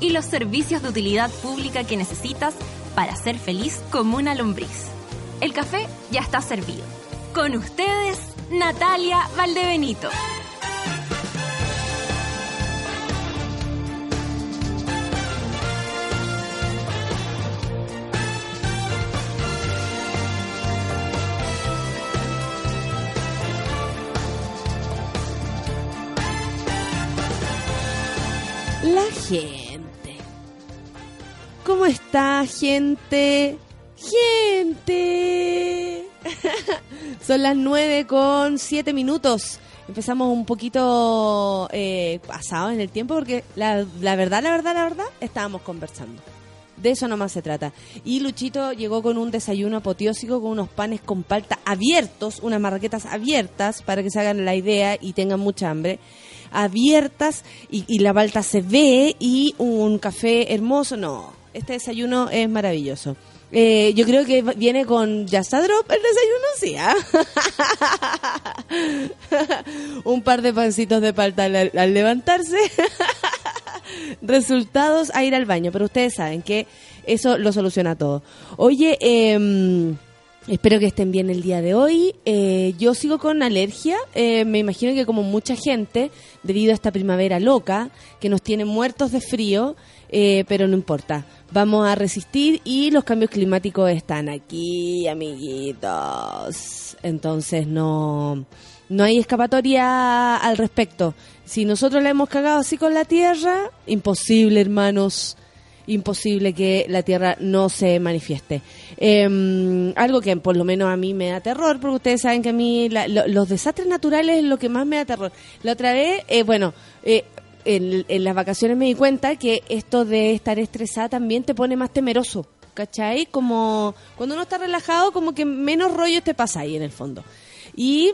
y los servicios de utilidad pública que necesitas para ser feliz como una lombriz. El café ya está servido. Con ustedes, Natalia Valdebenito. ¿Cómo está, gente? Gente. Son las 9 con 7 minutos. Empezamos un poquito eh, pasado en el tiempo porque la, la verdad, la verdad, la verdad, estábamos conversando. De eso nomás se trata. Y Luchito llegó con un desayuno apoteósico con unos panes con palta abiertos, unas marraquetas abiertas para que se hagan la idea y tengan mucha hambre. Abiertas y, y la palta se ve y un café hermoso. No, este desayuno es maravilloso. Eh, yo creo que viene con Yasta Drop el desayuno, sí, ¿ah? Un par de pancitos de palta al, al levantarse. Resultados a ir al baño, pero ustedes saben que eso lo soluciona todo. Oye, eh, espero que estén bien el día de hoy. Eh, yo sigo con alergia, eh, me imagino que como mucha gente, debido a esta primavera loca, que nos tiene muertos de frío, eh, pero no importa. Vamos a resistir y los cambios climáticos están aquí, amiguitos. Entonces no, no hay escapatoria al respecto. Si nosotros la hemos cagado así con la Tierra, imposible, hermanos. Imposible que la Tierra no se manifieste. Eh, algo que por lo menos a mí me da terror, porque ustedes saben que a mí la- lo- los desastres naturales es lo que más me da terror. La otra vez, eh, bueno, eh, en, en las vacaciones me di cuenta que esto de estar estresada también te pone más temeroso. ¿Cachai? Como cuando uno está relajado, como que menos rollo te pasa ahí en el fondo. Y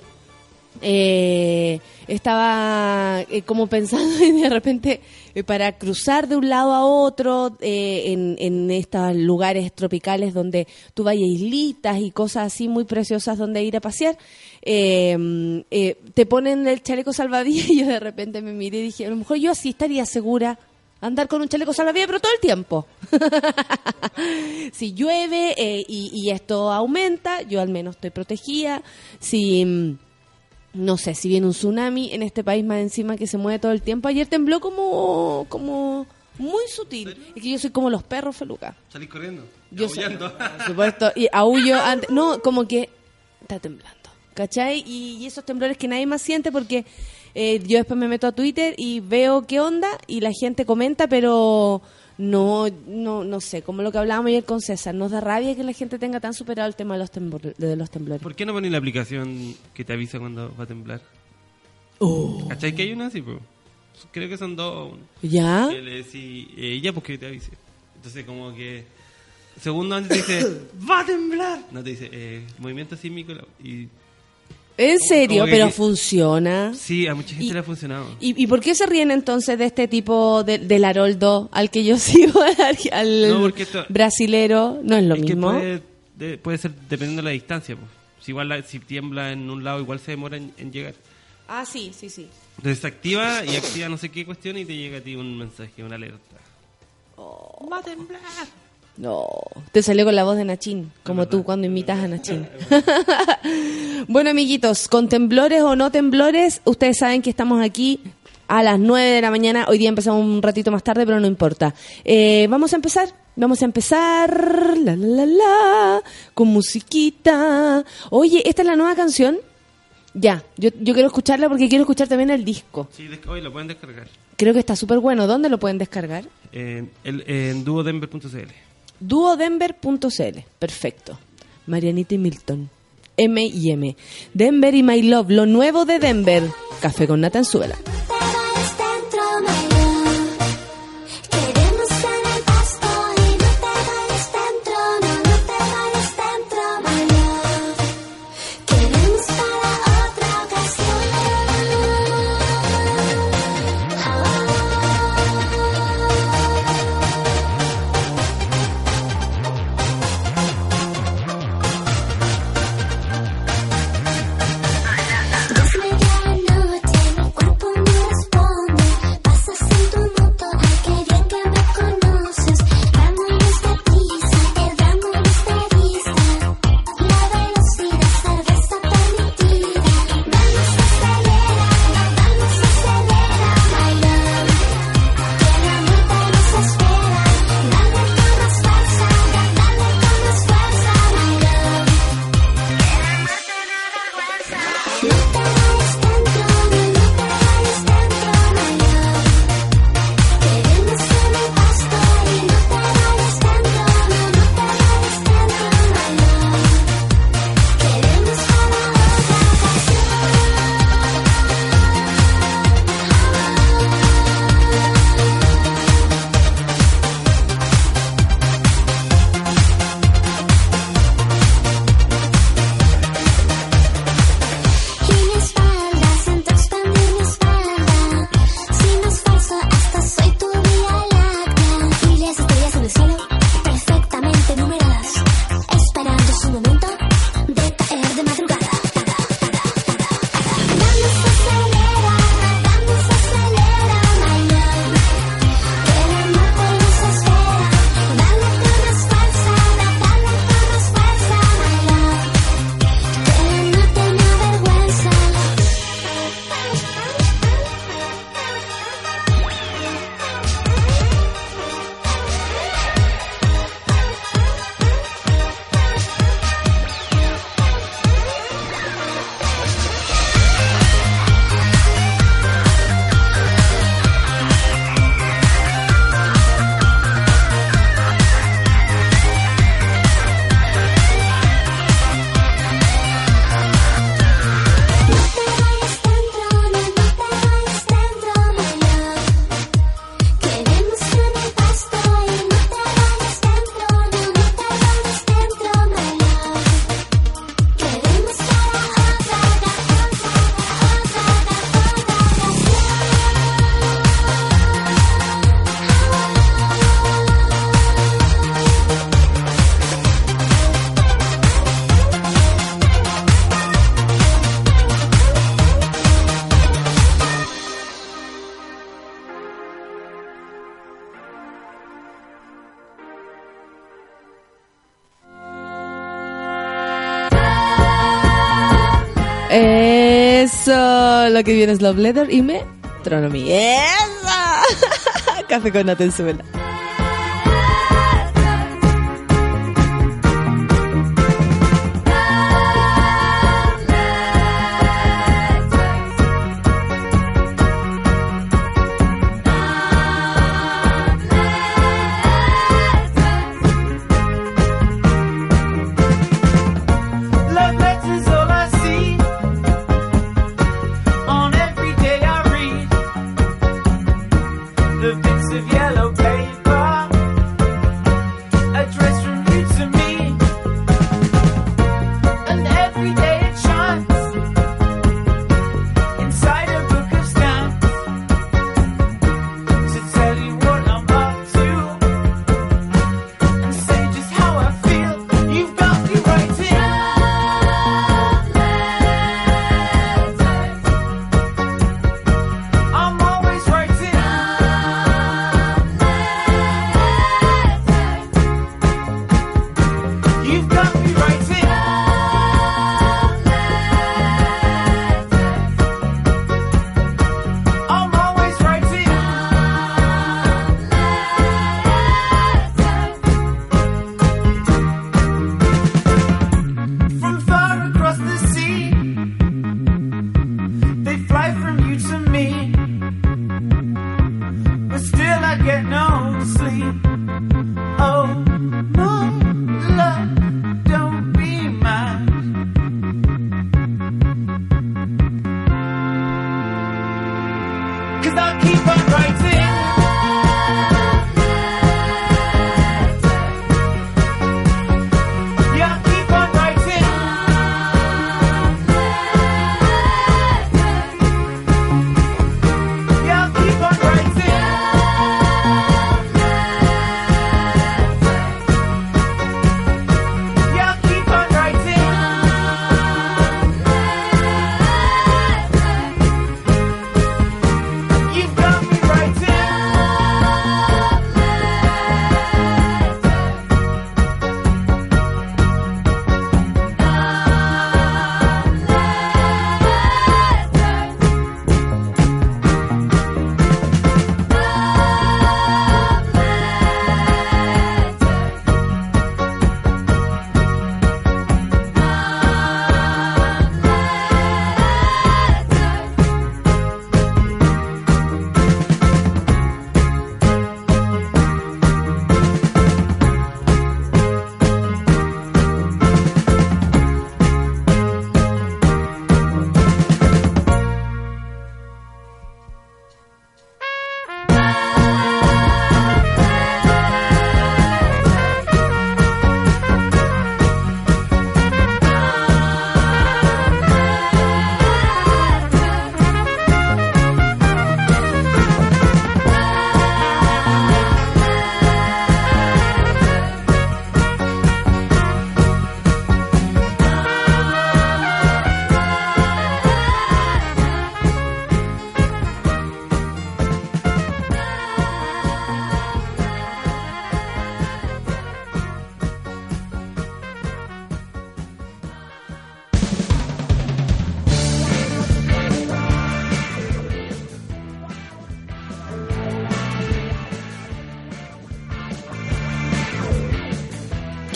eh, estaba eh, como pensando y de repente eh, para cruzar de un lado a otro eh, en, en estos lugares tropicales donde tú vayas a islitas y cosas así muy preciosas donde ir a pasear, eh, te ponen el chaleco salvavidas y yo de repente me miré y dije, a lo mejor yo así estaría segura andar con un chaleco salvavidas, pero todo el tiempo. si llueve y, y esto aumenta, yo al menos estoy protegida. Si, mm, no sé, si viene un tsunami en este país más encima que se mueve todo el tiempo, ayer tembló como, como muy sutil. Es que yo soy como los perros, Feluca. Salís corriendo. Yo aullando. por supuesto, y aullo antes, no, como que está temblando, ¿cachai? Y, y esos temblores que nadie más siente porque eh, yo después me meto a Twitter y veo qué onda y la gente comenta, pero no, no, no sé, como lo que hablábamos ayer con César, nos da rabia que la gente tenga tan superado el tema de los, tembor- de los temblores. ¿Por qué no pones la aplicación que te avisa cuando va a temblar? Oh. ¿Cachai que hay una así, pues? Creo que son dos. ¿Ya? Que le decís, eh, ya, pues que te avise. Entonces, como que. Segundo antes te dice, ¡va a temblar! No te dice, eh, movimiento sísmico. Y ¿En serio? Pero que- funciona. sí, a mucha gente Y- le ha funcionado. ¿Y, y por qué se ríen entonces de este tipo de, del Haroldo al que yo sigo, al, al No, porque esto- brasilero? No es lo es que mismo. puede, de- puede ser dependiendo de la distancia. Pues. Si, igual la- si tiembla en un lado, igual se demora en, en llegar. Ah, sí, sí, sí. Entonces se activa y activa no sé qué cuestión y te llega a ti un mensaje, una alerta. ¡Va a temblar! No, te salió con la voz de Nachín, como tú cuando imitas a Nachín. bueno, amiguitos, con temblores o no temblores, ustedes saben que estamos aquí a las 9 de la mañana. Hoy día empezamos un ratito más tarde, pero no importa. Eh, vamos a empezar. Vamos a empezar, la la la la, con musiquita. Oye, ¿esta es la nueva canción? Ya, yo, yo quiero escucharla porque quiero escuchar también el disco. Sí, hoy lo pueden descargar. Creo que está súper bueno. ¿Dónde lo pueden descargar? En, el- en duodenver.cl. duodenver.cl. Perfecto. Marianita y Milton. M y M. Denver y My Love, lo nuevo de Denver. Café con nata lo que viene es Love Letter y Metronomy. ¡Esa! Café con Atenzuela.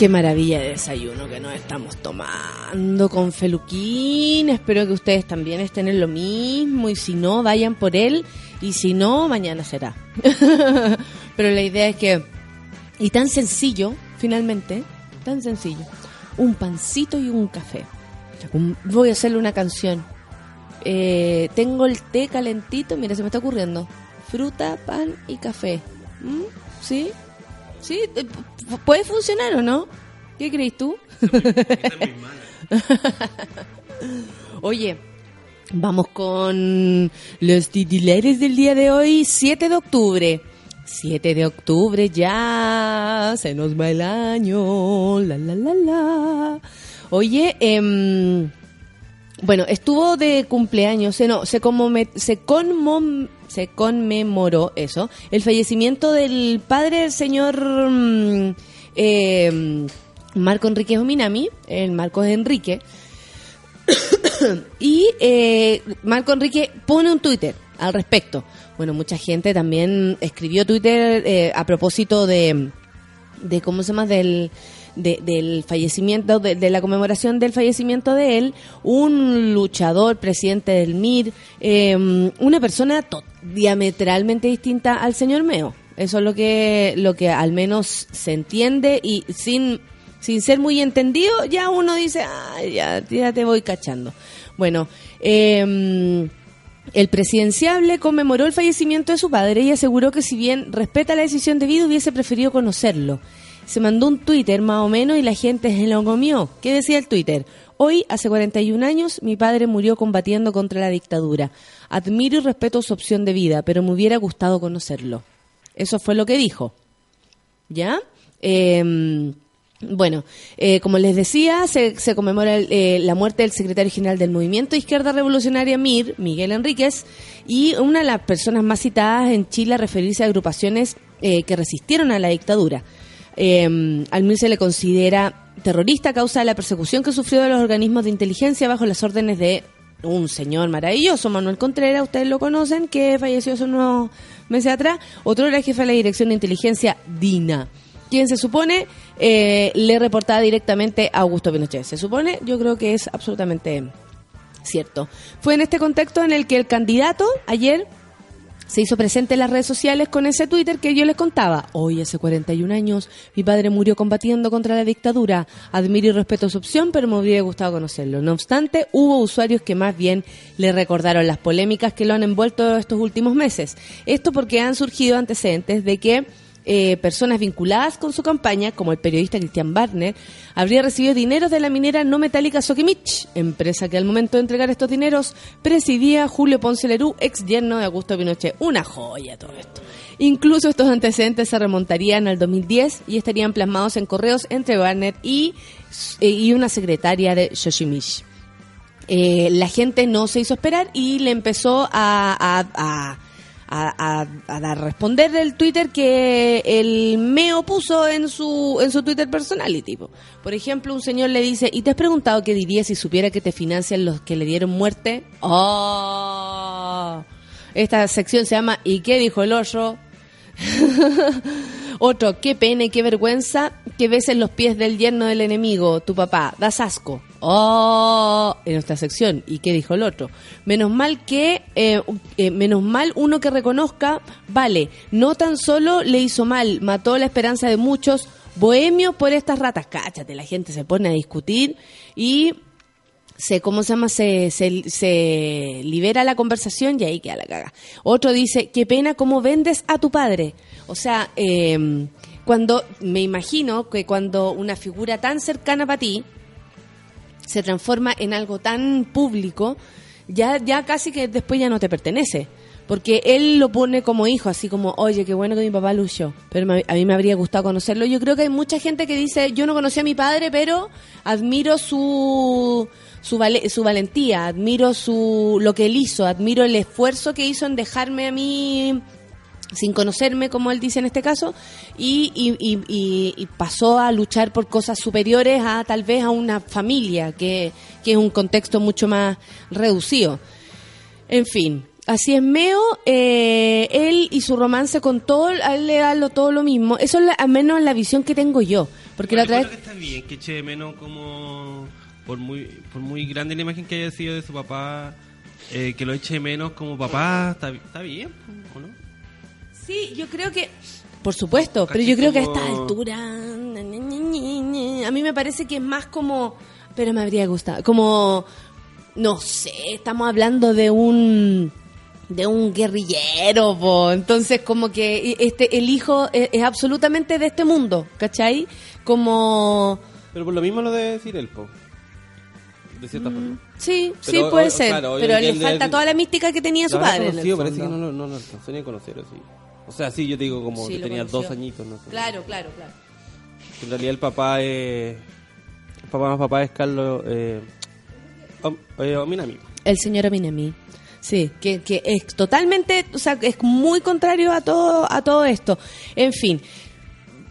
Qué maravilla de desayuno que nos estamos tomando con Feluquín. Espero que ustedes también estén en lo mismo y si no, vayan por él y si no, mañana será. Pero la idea es que, y tan sencillo, finalmente, tan sencillo, un pancito y un café. Un- voy a hacerle una canción. Eh, tengo el té calentito, mira, se me está ocurriendo. Fruta, pan y café. ¿Mm? ¿Sí? ¿Sí? Eh, ¿Puede funcionar o no? ¿Qué crees tú? Oye, vamos con los titulares del día de hoy, 7 de octubre. 7 de octubre ya, se nos va el año, la la la la. Oye, em, bueno, estuvo de cumpleaños, no, se, se, conmom- se conmemoró eso, el fallecimiento del padre del señor eh, Marco Enrique Ominami, el Marcos Enrique, y eh, Marco Enrique pone un Twitter al respecto. Bueno, mucha gente también escribió Twitter eh, a propósito de, de cómo se llama del de- del fallecimiento de, de la conmemoración del fallecimiento de él un luchador presidente del MIR eh, una persona to- diametralmente distinta al señor Meo eso es lo que lo que al menos se entiende y sin sin ser muy entendido ya uno dice ya, ya te voy cachando bueno eh, el presidenciable conmemoró el fallecimiento de su padre y aseguró que si bien respeta la decisión de vida hubiese preferido conocerlo. Se mandó un Twitter más o menos y la gente se lo comió. ¿Qué decía el Twitter? Hoy, hace 41 años, mi padre murió combatiendo contra la dictadura. Admiro y respeto su opción de vida, pero me hubiera gustado conocerlo. Eso fue lo que dijo. ¿Ya? Eh, bueno, como les decía, se, conmemora eh, la muerte del secretario general del Movimiento Izquierda Revolucionaria MIR, Miguel Enríquez, y una de las personas más citadas en Chile a referirse a agrupaciones eh, que resistieron a la dictadura. Eh, al MIR se le considera terrorista a causa de la persecución que sufrió de los organismos de inteligencia bajo las órdenes de un señor maravilloso, Manuel Contreras, ustedes lo conocen, que falleció hace unos meses atrás. Otro era jefe de la Dirección de Inteligencia, DINA quien se supone eh, le reportaba directamente a Augusto Pinochet. Se supone, yo creo que es absolutamente cierto. Fue en este contexto en el que el candidato ayer se hizo presente en las redes sociales con ese Twitter que yo les contaba. Hoy, hace 41 años, mi padre murió combatiendo contra la dictadura. Admiro y respeto su opción, pero me hubiera gustado conocerlo. No obstante, hubo usuarios que más bien le recordaron las polémicas que lo han envuelto estos últimos meses. Esto porque han surgido antecedentes de que eh, personas vinculadas con su campaña, como el periodista Cristian Barner, habría recibido dineros de la minera no metálica Sokimich, empresa que al momento de entregar estos dineros presidía Julio Ponce Lerú, ex yerno de Augusto Pinochet. Una joya todo esto. Incluso estos antecedentes se remontarían al 2010 y estarían plasmados en correos entre Barner y, eh, y una secretaria de Soshimish. Eh, la gente no se hizo esperar y le empezó a, a- a- responder del Twitter que el Meo puso en su en su Twitter personality. po. Por ejemplo, un señor le dice, ¿y te has preguntado qué diría si supiera que te financian los que le dieron muerte? ¡Oh! Esta sección se llama ¿Y qué dijo el hoyo? Otro, qué pena qué vergüenza que beses los pies del yerno del enemigo, tu papá. Das asco. Oh, en nuestra sección. ¿Y qué dijo el otro? Menos mal que, eh, eh, menos mal uno que reconozca, vale, no tan solo le hizo mal, mató la esperanza de muchos bohemios por estas ratas. Cáchate, la gente se pone a discutir y se, ¿cómo se llama? Se, se, se libera la conversación y ahí queda la caga. Otro dice, qué pena cómo vendes a tu padre. O sea, eh, cuando, me imagino que cuando una figura tan cercana para ti se transforma en algo tan público, ya, ya casi que después ya no te pertenece. Porque él lo pone como hijo, así como, oye, qué bueno que mi papá luchó, pero me- a mí me habría gustado conocerlo. Yo creo que hay mucha gente que dice, yo no conocí a mi padre, pero admiro su, su, vale- su valentía, admiro su, lo que él hizo, admiro el esfuerzo que hizo en dejarme a mí sin conocerme, como él dice en este caso, y, y- y- y- y pasó a luchar por cosas superiores a tal vez a una familia, que, que es un contexto mucho más reducido. En fin, así es Meo, eh, él y su romance con todo, a él le da lo- todo lo mismo. Eso es la- al menos la visión que tengo yo. Porque la Bueno, otra yo vez... que está bien que eche de menos como por muy por muy grande la imagen que haya sido de su papá eh, que lo eche de menos como papá está, está bien ¿o no? Sí, yo creo que... Por supuesto, pero yo creo que a esta altura... A mí me parece que es más como... Pero me habría gustado. Como... No sé, estamos hablando de un... De un guerrillero, po. entonces como que este el hijo es, es absolutamente de este mundo, ¿cachai? Como Pero por lo mismo lo debe decir él, po. De cierta forma. sí, sí puede o- ser, claro, pero le falta toda la mística que tenía su padre. en el conocido, parece que no, no, ni a conocer así. O sea, sí, yo te digo como Sí, que tenía conoció. dos añitos, no. Claro, claro, claro. En realidad el papá es... El papá más papá es Carlos... Eh, Om- eh, Ominami. El señor Aminemi. Sí, que, que es totalmente, o sea, es muy contrario a todo, a todo esto. En fin.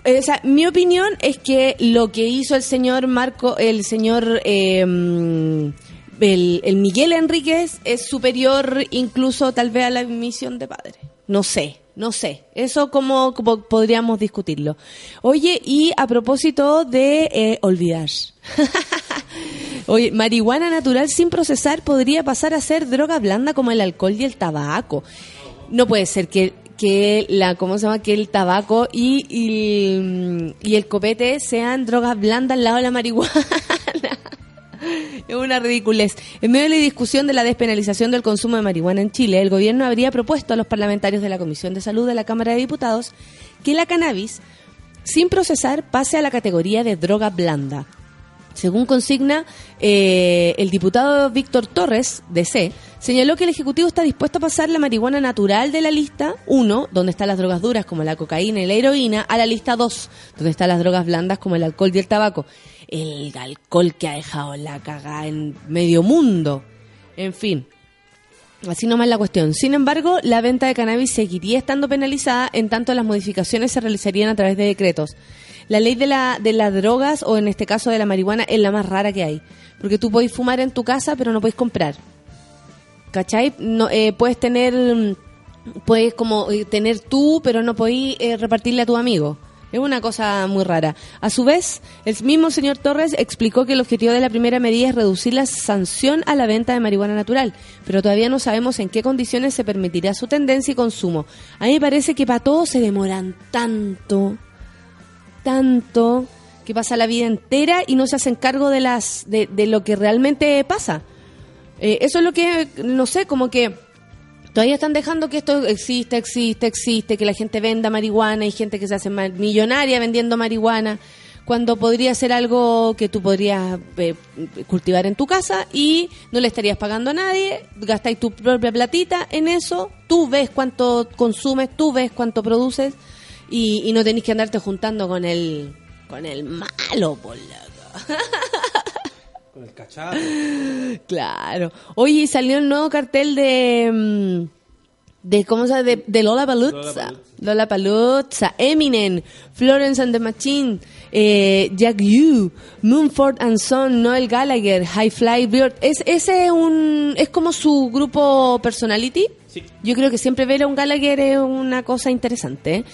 Eh, O sea, mi opinión es que lo que hizo el señor Marco, el señor eh, el, el Miguel Enríquez es superior incluso tal vez a la misión de padre. No sé, no sé. Eso como, podríamos discutirlo. Oye, y a propósito de eh, olvidar. Oye, marihuana natural sin procesar podría pasar a ser droga blanda como el alcohol y el tabaco. No puede ser que, que la, ¿cómo se llama? Que el tabaco y, y, y el copete sean drogas blandas al lado de la marihuana. Es una ridiculez. En medio de la discusión de la despenalización del consumo de marihuana en Chile, el gobierno habría propuesto a los parlamentarios de la Comisión de Salud de la Cámara de Diputados que la cannabis, sin procesar, pase a la categoría de droga blanda. Según consigna eh, el diputado Víctor Torres, DC, señaló que el Ejecutivo está dispuesto a pasar la marihuana natural de la lista 1, donde están las drogas duras como la cocaína y la heroína, a la lista 2, donde están las drogas blandas como el alcohol y el tabaco. El alcohol que ha dejado la cagada en medio mundo. En fin, Así nomás la cuestión. Sin embargo, la venta de cannabis seguiría estando penalizada en tanto las modificaciones se realizarían a través de decretos. La ley de, la, de las drogas, o en este caso de la marihuana, es la más rara que hay. Porque tú puedes fumar en tu casa, pero no puedes comprar. ¿Cachai? No, eh, puedes tener, mm, puedes como eh, tener tú, pero no podés eh, repartirle a tu amigo. Es una cosa muy rara. A su vez, el mismo señor Torres explicó que el objetivo de la primera medida es reducir la sanción a la venta de marihuana natural, pero todavía no sabemos en qué condiciones se permitirá su tendencia y consumo. A mí me parece que para todos se demoran tanto, tanto, que pasa la vida entera y no se hacen cargo de, las, de, de lo que realmente pasa. Eh, eso es lo que, no sé, como que todavía están dejando que esto existe, existe, existe, que la gente venda marihuana y gente que se hace millonaria vendiendo marihuana, cuando podría ser algo que tú podrías eh, cultivar en tu casa y no le estarías pagando a nadie, gastáis tu propia platita en eso, tú ves cuánto consumes, tú ves cuánto produces y, y no tenés que andarte juntando con el, con el malo, por. Con el cachado. Claro. Oye, salió el nuevo cartel de. mm, de ¿Cómo se llama? De, de Lola Paluzza. Lola Paluzza. Eminem. Florence and the Machine. Eh, Jack Yu. Moonford and Son. Noel Gallagher. High Fly Bird. Es, ese es un. Es como su grupo personality. Sí. Yo creo que siempre ver a un Gallagher es una cosa interesante. ¿eh?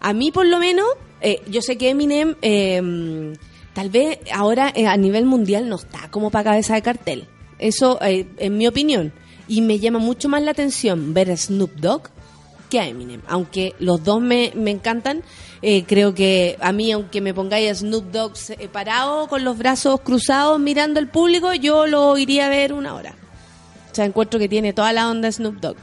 A mí, por lo menos, eh, yo sé que Eminem, eh, tal vez ahora eh, a nivel mundial no está como para cabeza de cartel. Eso, eh, en mi opinión. Y me llama mucho más la atención ver a Snoop Dogg que a Eminem. Aunque los dos me, me encantan, eh, creo que a mí, aunque me pongáis a Snoop Dogg parado con los brazos cruzados mirando al público, yo lo iría a ver una hora. O sea, encuentro que tiene toda la onda Snoop Dogg.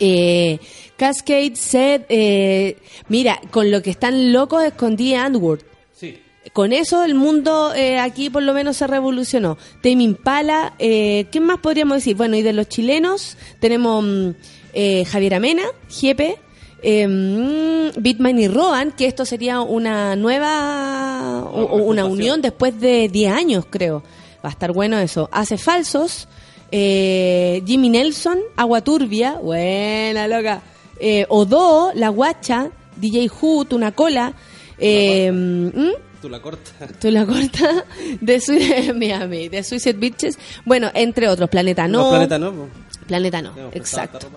Eh, Cascade said, eh, mira, con lo que están locos es con The Antwoord. Sí. Con eso el mundo eh, aquí por lo menos se revolucionó. Tame Impala, eh, ¿qué más podríamos decir? Bueno, y de los chilenos tenemos mm, eh, Javier Amena, Jepe, eh, mm, Bitman y Roan, que esto sería una nueva, una unión después de 10 años, creo. Va a estar bueno eso. Hace Falsos, eh, Jimmy Nelson, Agua Turbia, buena loca. Eh, Odo, La Guacha, DJ Hoot, Una Cola. Eh, ¿mm? Tú la cortas. Tú la cortas de Suicide Miami, de Suicide Bitches. Bueno, entre otros, Planeta No. Los planetas no. Planeta No, exacto.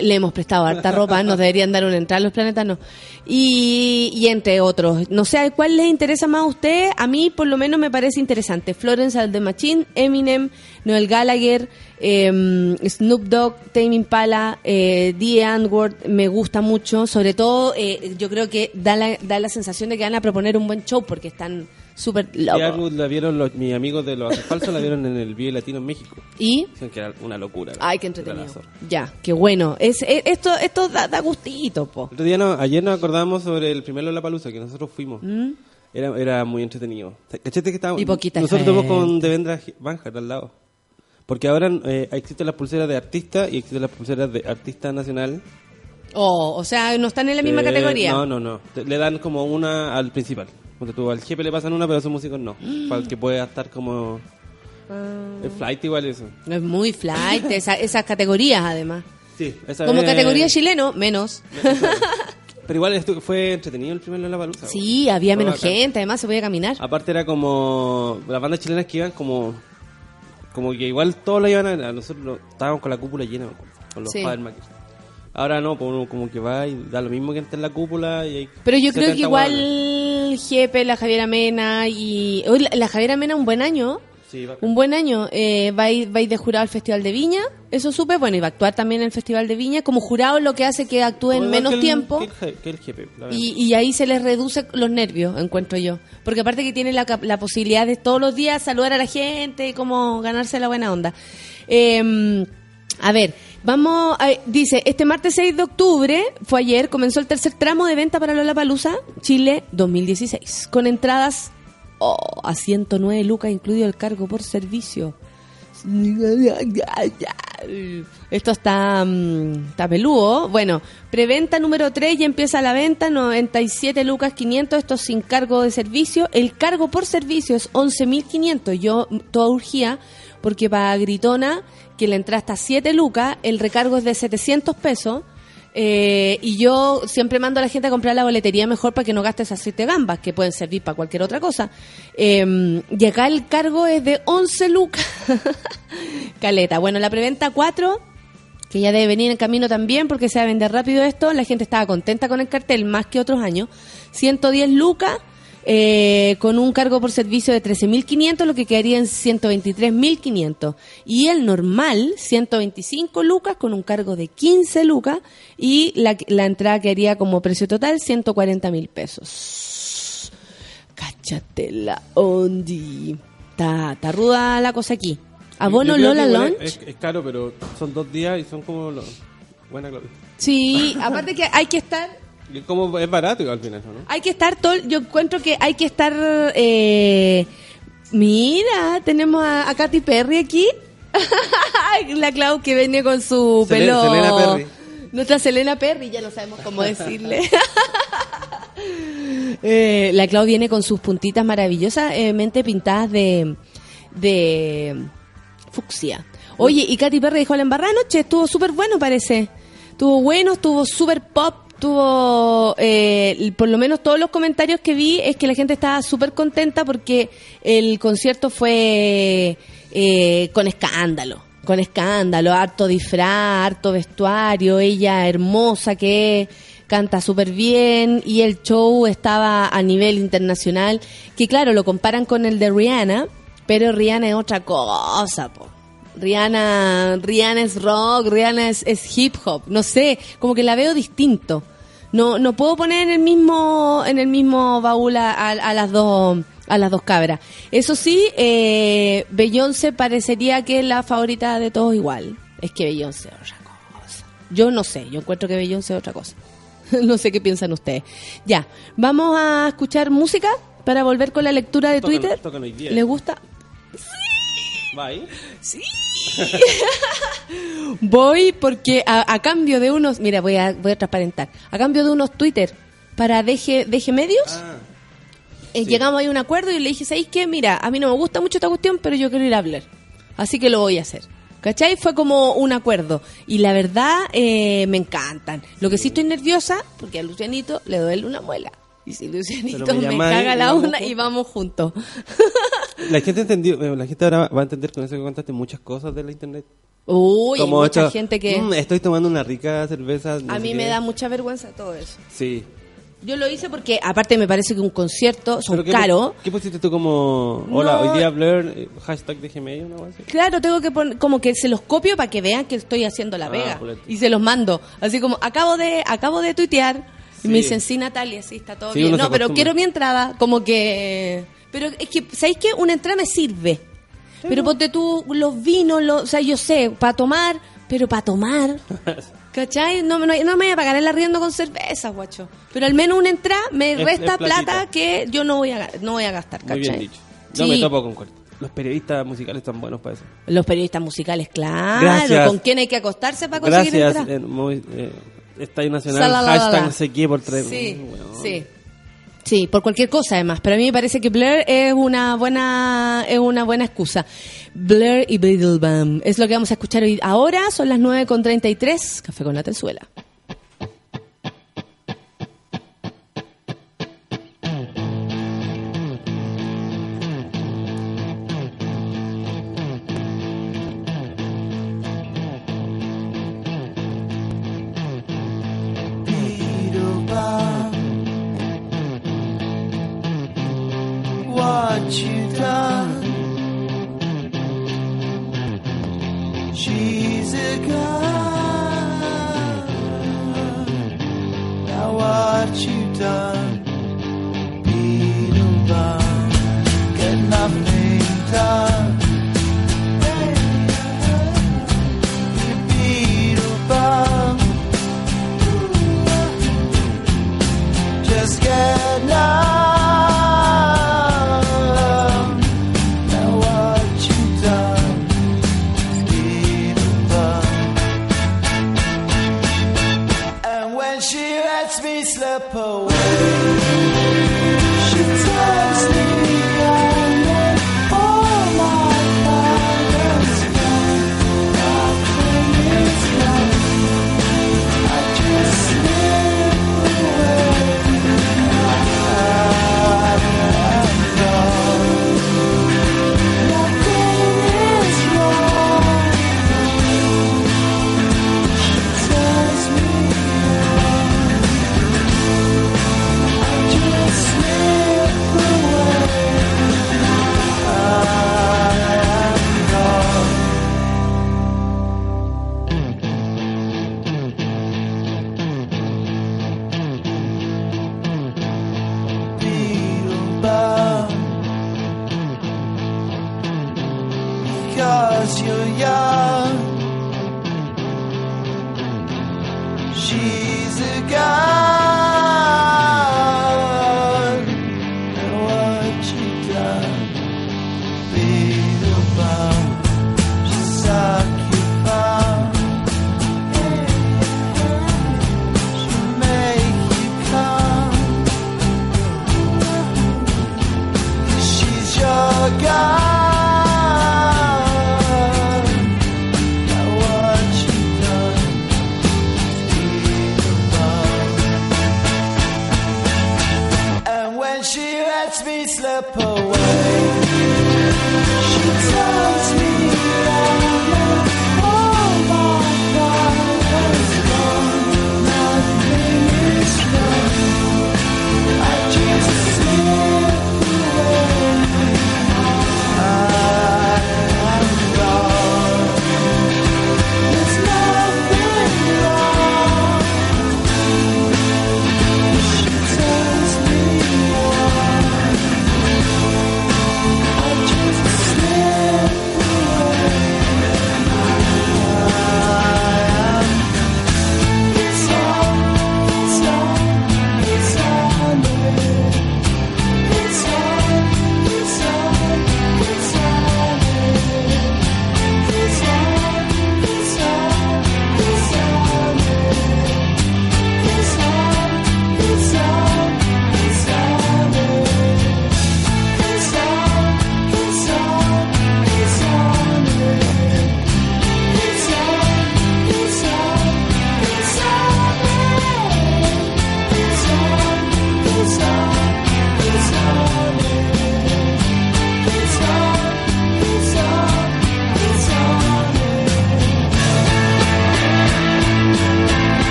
Le hemos prestado harta ropa, nos deberían dar una entrada los planetas no. Y, y entre otros. No sé, ¿cuál les interesa más a usted? A mí, por lo menos, me parece interesante. Florence and the Machine, Eminem, Noel Gallagher, eh, Snoop Dogg, Tame Impala, eh, The Antwoord, me gusta mucho. Sobre todo, eh, yo creo que da la, da la sensación de que van a proponer un buen show porque están súper locos. la vieron los, mis amigos de los falsos, la vieron en el Vive Latino en México. Y Dicen que era una locura. Ay, qué entretenido. Ya, qué bueno. Es, es- esto esto da, da gustito, po. Otro día no- ayer nos acordamos sobre el primer Lollapalooza que nosotros fuimos. Era, era muy entretenido. ¿Cachete que estábamos? Mm. Y poquita Nosotros estuvimos con Devendra Banjar al lado. Porque ahora eh, existen las pulseras de artista y existen las pulseras de artista nacional. Oh, o sea, no están en la misma Eh, categoría. No, no, no. Le dan como una al principal. Tú, al jefe le pasan una, pero a sus músicos no. Para el que pueda estar como... Ah. El flight igual eso. Es muy flight, esa- esas categorías además. Sí, esa Como es- categoría chileno, menos. Pero igual esto fue entretenido el primer Lollapalooza. Sí, había menos gente, además se podía caminar. Aparte era como las bandas chilenas que iban como como que igual todos la iban a. Nosotros lo- estábamos con la cúpula llena, con los Sí. Fabermakers. Ahora no, pues uno como que va y da lo mismo que antes en la cúpula. Y hay Pero yo creo 70 que igual. Jepe, la Javiera Mena y... La, la Javiera Mena un buen año. Sí, Un buen año. Eh, va, a ir, va a ir de jurado al Festival de Viña. Eso supe. Bueno, y va a actuar también en el Festival de Viña. Como jurado lo que hace que actúe en menos que el- tiempo. Que el, je- que el jefe, la verdad. Y, y ahí se les reduce los nervios, encuentro yo. Porque aparte que tiene la, la posibilidad de todos los días saludar a la gente y como ganarse la buena onda. Eh, a ver, vamos, a- dice, este martes 6 de octubre, fue ayer, comenzó el tercer tramo de venta para Lollapalooza Chile 2016, con entradas oh, a 109 lucas, incluido el cargo por servicio. Esto está, mm, está peludo. Bueno, preventa número 3 ya empieza la venta, 97 lucas 500, esto sin cargo de servicio. El cargo por servicio es 11.500. Yo mm, toda urgía porque para Gritona, que la entrada está a 7 lucas, el recargo es de 700 pesos. Eh, y yo siempre mando a la gente a comprar la boletería mejor para que no gaste esas siete gambas, que pueden servir para cualquier otra cosa. Eh, y acá el cargo es de 11 lucas. Caleta. Bueno, la preventa 4, que ya debe venir en camino también porque se va a vender rápido esto. La gente estaba contenta con el cartel, más que otros años. 110 lucas. Eh, con un cargo por servicio de 13.500, lo que quedaría en 123.500. Y el normal, 125 lucas, con un cargo de 15 lucas. Y la, la entrada quedaría como precio total 140.000 pesos. Cáchate la ondi. Está, ruda la cosa aquí. Abono Lola Lunch. Es, es caro, pero son dos días y son como... Los... Buena Claudia. Sí, aparte que hay que estar Y como es barato igual al final, ¿no? Hay que estar todo, yo encuentro que hay que estar, eh, mira, tenemos a, a Katy Perry aquí, la Clau que viene con su Sele- pelo. Selena Perry. Nuestra Selena Perry, ya no sabemos cómo decirle. Eh, la Clau viene con sus puntitas maravillosamente pintadas de, de fucsia. Oye, y Katy Perry dijo la embarrada anoche, estuvo súper bueno parece. Estuvo bueno, estuvo súper pop, tuvo, eh, por lo menos todos los comentarios que vi es que la gente estaba súper contenta porque el concierto fue eh, con escándalo, con escándalo, harto disfraz, harto vestuario, ella hermosa que canta súper bien y el show estaba a nivel internacional, que claro, lo comparan con el de Rihanna, pero Rihanna es otra cosa, po. Rihanna, Rihanna es rock, Rihanna es, es hip hop, no sé, como que la veo distinto. No, no puedo poner en el mismo, en el mismo baúl a, a- a las dos, a las dos cabras. Eso sí, eh, Beyoncé parecería que es la favorita de todos igual. Es que Beyoncé es otra cosa. Yo no sé, yo encuentro que Beyoncé es otra cosa. no sé qué piensan ustedes. Ya, vamos a escuchar música para volver con la lectura de Twitter. día. ¿Les gusta? ¿Va ahí? Voy porque a, a cambio de unos, mira, voy a, voy a transparentar, a cambio de unos Twitter para Deje, Deje Medios, Ah, eh, llegamos ahí a un acuerdo y le dije, ¿sabéis qué? Mira, a mí no me gusta mucho esta cuestión, pero yo quiero ir a hablar. Así que lo voy a hacer. ¿Cachai? Fue como un acuerdo. Y la verdad, eh, me encantan. Lo que sí estoy nerviosa, porque a Lucianito le duele una muela. Y si Lucianito me me, caga la una y vamos juntos. La gente entendió, eh, la gente ahora va a entender con eso que contaste muchas cosas de la internet. Uy, hay mucha hecho, gente que... "Mm, estoy tomando una rica cerveza. no a mí qué". me da mucha vergüenza todo eso. Sí. Yo lo hice porque, aparte, me parece que un concierto son ¿Pero qué ¿Qué pusiste tú como, hola, No. hoy día Blur, eh, hashtag de Gmail, una cosa así? Claro, tengo que poner, como que se los copio para que vean que estoy haciendo la Ah, vega. Y se los mando. Así como, acabo de, acabo de tuitear. Y Sí. me dicen, sí, Natalia, sí, está todo Sí, bien. No, pero quiero mi entrada. Como que. Pero es que, ¿sabéis qué? Una entrada me sirve. Pero ponte tú los vinos, los, o sea, yo sé, para tomar, pero para tomar. ¿Cachai? No, me- no, no me voy a pagar el arriendo con cerveza, guacho. Pero al menos una entrada me Es- resta es plata que yo no voy a, no voy a gastar, Muy ¿cachai? bien dicho. Yo Sí. me topo con cuerpo. Los periodistas musicales están buenos para eso. Los periodistas musicales, claro. Gracias. ¿Con quién hay que acostarse para conseguir Gracias, entrar? eh, muy, eh, Estadio Nacional, Salalala. hashtag no sé qué por tres. Sí, Weón. sí. Sí, por cualquier cosa además. Pero a mí me parece que Blur es una buena es una buena excusa. Blur y Beetlebum es lo que vamos a escuchar hoy. Ahora son las 9.33. Café con la tenzuela.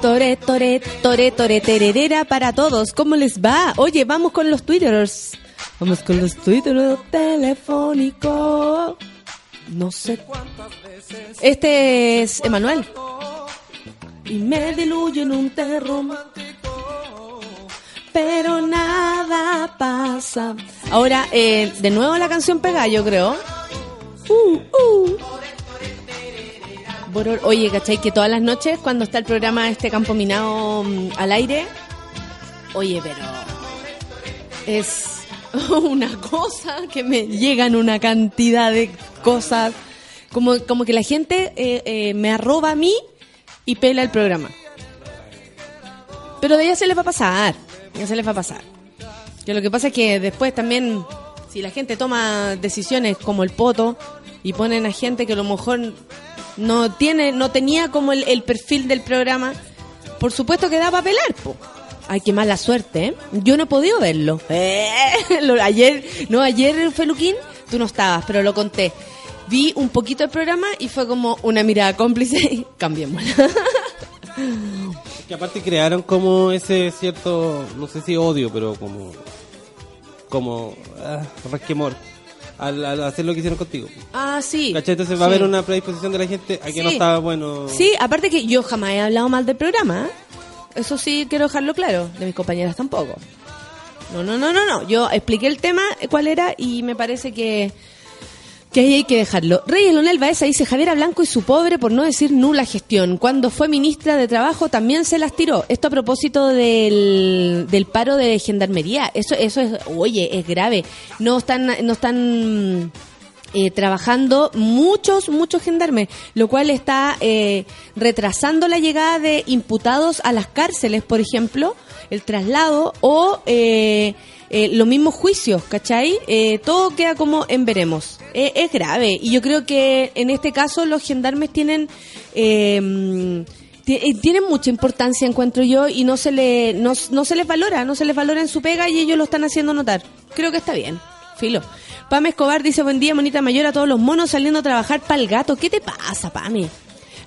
Tore, tore, tore, tore, tererera para todos. ¿Cómo les va? Oye, vamos con los twitters. Vamos con los twitters telefónicos. No sé. Este es Emanuel. Y me diluyo en un terror. Pero nada pasa. Ahora, eh, de nuevo la canción pega, yo creo. Uh, uh. Oye, ¿cachai? Que todas las noches cuando está el programa este Campo Minado mm, al aire, oye, pero es una cosa que me llegan una cantidad de cosas, como, como que la gente eh, eh, me arroba a mí y pela el programa. Pero de ella se les va a pasar, ya se les va a pasar. Que lo que pasa es que después también, si la gente toma decisiones como el poto y ponen a gente que a lo mejor no tiene, no tenía como el, perfil del programa, por supuesto que da para pelar, po. Ay, qué mala suerte, ¿eh? Yo no he podido verlo. Eh, ayer, no, ayer, Feluquín, tú no estabas, pero lo conté. Vi un poquito el programa y fue como una mirada cómplice y cambiémosla. Que aparte crearon como ese cierto, no sé si odio, pero como. como. ah. Al, al hacer lo que hicieron contigo. Ah, sí. ¿Cachai? Entonces va a haber una predisposición de la gente a que no estaba bueno. Sí, aparte que yo jamás he hablado mal del programa. ¿eh? Eso sí quiero dejarlo claro. De mis compañeras tampoco. No, no, no, no, no. Yo expliqué el tema, eh, cuál era, y me parece que, que ahí hay que dejarlo. Reyes Lonel Baeza dice Javiera Blanco y su pobre, por no decir nula gestión. Cuando fue ministra de Trabajo también se las tiró. Esto a propósito del, del paro de gendarmería. Eso, eso es, oye, es grave. No están, no están eh, trabajando muchos, muchos gendarmes, lo cual está eh, retrasando la llegada de imputados a las cárceles, por ejemplo, el traslado o eh, eh, los mismos juicios, ¿cachai? Eh, todo queda como en veremos. Eh, es grave y yo creo que en este caso los gendarmes tienen... eh, eh, tienen mucha importancia encuentro yo y no se le no, no se les valora no se les valora en su pega y ellos lo están haciendo notar creo que está bien filo Pame Escobar dice buen día monita mayor a todos los monos saliendo a trabajar para el gato ¿qué te pasa Pame?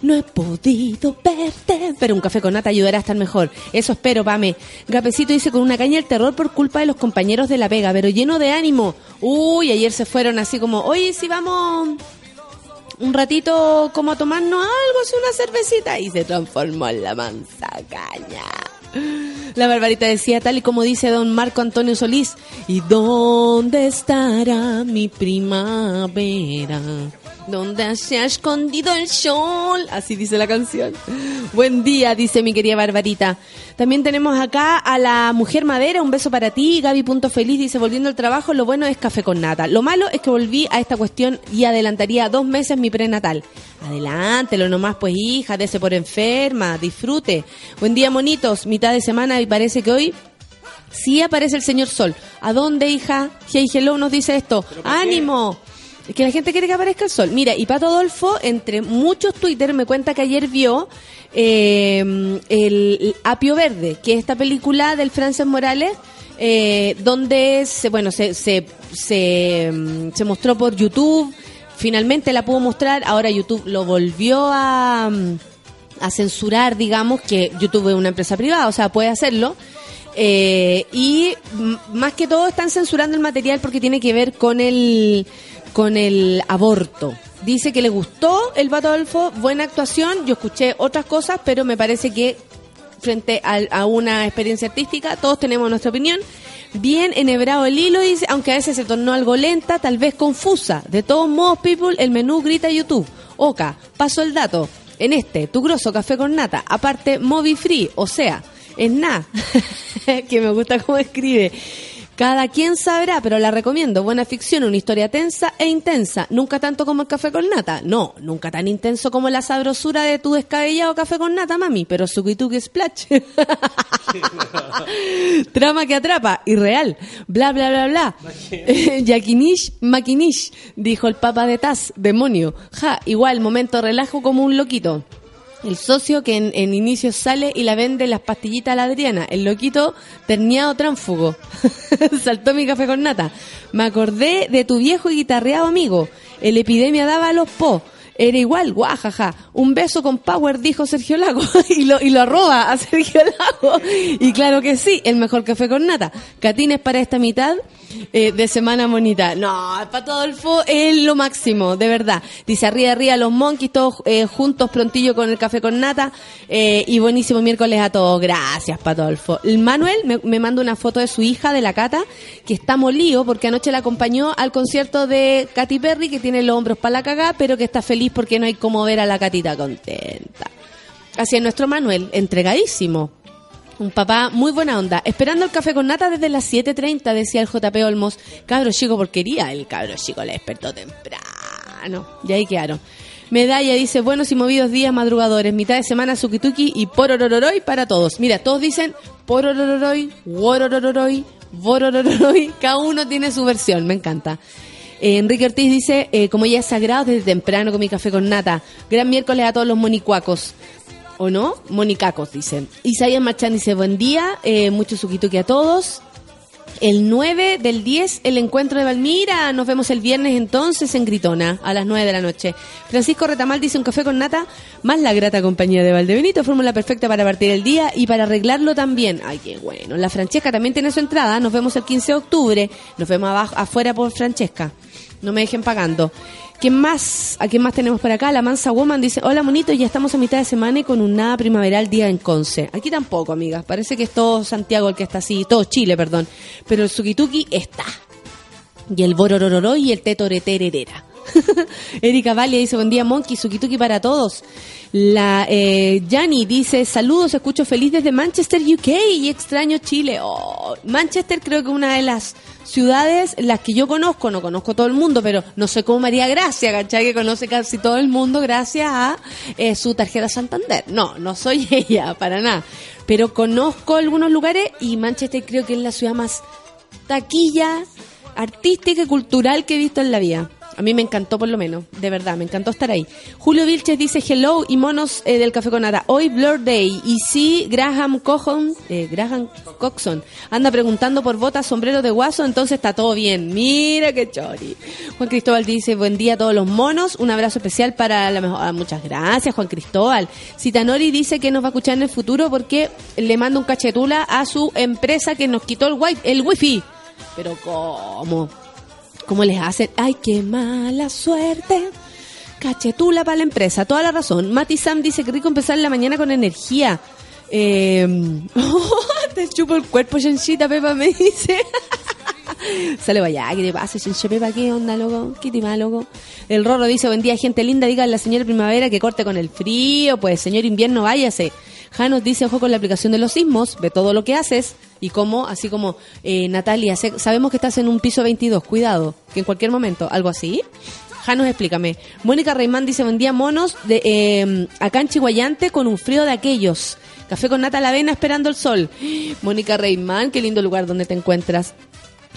No he podido verte, pero un café con nata ayudará a estar mejor. Eso espero, Pame. Gapecito dice con una caña el terror por culpa de los compañeros de la pega, pero lleno de ánimo. Uy, ayer se fueron así como, oye, si vamos un ratito como a tomarnos algo, así una cervecita, y se transformó en la mansa caña. La Barbarita decía, tal y como dice don Marco Antonio Solís, ¿y dónde estará mi primavera? ¿Dónde se ha escondido el sol? Así dice la canción. Buen día, dice mi querida Barbarita. También tenemos acá a la Mujer Madera, un beso para ti. Gaby Punto Feliz dice, volviendo al trabajo, lo bueno es café con nata. Lo malo es que volví a esta cuestión y adelantaría dos meses mi prenatal. Adelántelo nomás, pues hija, dese por enferma, disfrute. Buen día, monitos. Mitad de semana y parece que hoy sí aparece el señor Sol. ¿A dónde, hija? Hey, hello nos dice esto. ¡Ánimo! Es que la gente quiere que aparezca el sol. Mira, y Pato Adolfo, entre muchos Twitter, me cuenta que ayer vio eh, el Apio Verde, que es esta película del Frances Morales, eh, donde se, bueno, se, se, se, mm, mostró por YouTube. Finalmente la pudo mostrar. Ahora YouTube lo volvió a, mm, a censurar, digamos, que YouTube es una empresa privada, o sea, puede hacerlo. Eh, y más que todo están censurando el material porque tiene que ver con el con el aborto. Dice que le gustó el Pato Adolfo, buena actuación. Yo escuché otras cosas, pero me parece que frente a, a una experiencia artística, todos tenemos nuestra opinión. Bien enhebrado el hilo, dice, aunque a veces se tornó algo lenta, tal vez confusa. De todos modos, people, el menú grita YouTube. Oca, paso el dato. En este, tu grosso café con nata, aparte Movi Free, o sea, es nada. que me gusta cómo escribe. Cada quien sabrá, pero la recomiendo. Buena ficción, una historia tensa e intensa. Nunca tanto como el café con nata. No, nunca tan intenso como la sabrosura de tu descabellado café con nata, mami. Pero suquituque splash. Trama que atrapa, irreal. Bla, bla, bla, bla. Yakinish, maquinish, dijo el papa de Taz, demonio. Ja, igual, momento relajo como un loquito. El socio que en, en inicio sale y la vende las pastillitas a la Adriana. El loquito terniado tránfugo. Saltó mi café con nata. Me acordé de tu viejo y guitarreado amigo. El epidemia daba a los po. Era igual, guajaja. Un beso con power, dijo Sergio Lago. y, lo, arroba a Sergio Lago. Y claro que sí, el mejor café con nata. Catines para esta mitad eh, de semana bonita. No, Pato Adolfo es lo máximo, de verdad. Dice arriba, arriba los monkeys, todos eh, juntos prontillo con el café con nata. eh, y buenísimo miércoles a todos. Gracias, Pato Adolfo. El Manuel me, me manda una foto de su hija, de la Cata, que está molido porque anoche la acompañó al concierto de Katy Perry, que tiene los hombros para la cagá, pero que está feliz porque no hay como ver a la Catita contenta. Así es nuestro Manuel, entregadísimo. Un papá muy buena onda. Esperando el café con nata desde las 7.30, decía el JP Olmos. Cabro chico porquería. El cabro chico le despertó temprano. Y ahí quedaron. Medalla dice, buenos y movidos días madrugadores, mitad de semana sukituki y pororororoi para todos. Mira, todos dicen pororororoi, wororororoi, bororororoi. Cada uno tiene su versión, me encanta. Eh, Enrique Ortiz dice, eh, como ya es sagrado desde temprano con mi café con nata. Gran miércoles a todos los monicuacos. ¿O no? Monicacos, dicen. Isaías Marchán dice, buen día, eh, mucho suquituki a todos. El 9 del 10, el encuentro de Valmira. Nos vemos el viernes entonces en Gritona, a las 9 de la noche. Francisco Retamal dice un café con nata, más la grata compañía de Valdebenito, fórmula perfecta para partir el día y para arreglarlo también. Ay, qué bueno. La Francesca también tiene su entrada. Nos vemos el 15 de octubre. Nos vemos abajo, afuera por Francesca. No me dejen pagando. ¿Quién más? ¿A quién más tenemos por acá? La Mansa Woman dice, hola monito, ya estamos a mitad de semana y con un nada primaveral día en Conce. Aquí tampoco, amigas. Parece que es todo Santiago el que está así, todo Chile, perdón. Pero el Sukituki está. Y el Bororororo y el Tetoretererera. Erika Valia dice, buen día Monkey, Sukituki para todos. La eh, dice, saludos, escucho feliz desde Manchester, UK y extraño Chile. Oh, Manchester creo que una de las ciudades, las que yo conozco, no conozco todo el mundo, pero no sé cómo María Gracia, ¿cachai? Que conoce casi todo el mundo gracias a eh, su tarjeta Santander. No, no soy ella, para nada. Pero conozco algunos lugares y Manchester creo que es la ciudad más taquilla, artística y cultural que he visto en la vida. A mí me encantó por lo menos, de verdad, me encantó estar ahí. Julio Vilches dice hello y monos eh, del Café con Nata. Hoy Blur Day y sí, Graham Cojon, eh, Graham Coxon anda preguntando por botas, sombrero de guaso, entonces está todo bien. Mira qué chori. Juan Cristóbal dice buen día a todos los monos, un abrazo especial para la mejor. ah, muchas gracias Juan Cristóbal. Citanori dice que nos va a escuchar en el futuro porque le manda un cachetula a su empresa que nos quitó el, el wifi. Pero ¿cómo? ¿Cómo les hacen? ¡Ay, qué mala suerte! Cachetula para la empresa, toda la razón. Mati Sam dice que rico empezar la mañana con energía. Eh, te chupo el cuerpo, Shenchita Pepa, me dice. Sale vaya, ¿qué te pasa, Shenche Pepa? ¿Qué onda, loco? ¿Qué te va, loco? El Rorro dice, buen día, gente linda, diga a la señora primavera que corte con el frío, pues señor invierno, váyase. Janos dice, ojo con la aplicación de los sismos, ve todo lo que haces y cómo, así como, eh, Natalia, sabemos que estás en un piso 22, cuidado, que en cualquier momento, algo así. Janos, explícame. Mónica Reimán dice, buen día, monos, de, eh, acá en Chihuayante con un frío de aquellos. Café con nata a la avena esperando el sol. Mónica Reimán, qué lindo lugar donde te encuentras.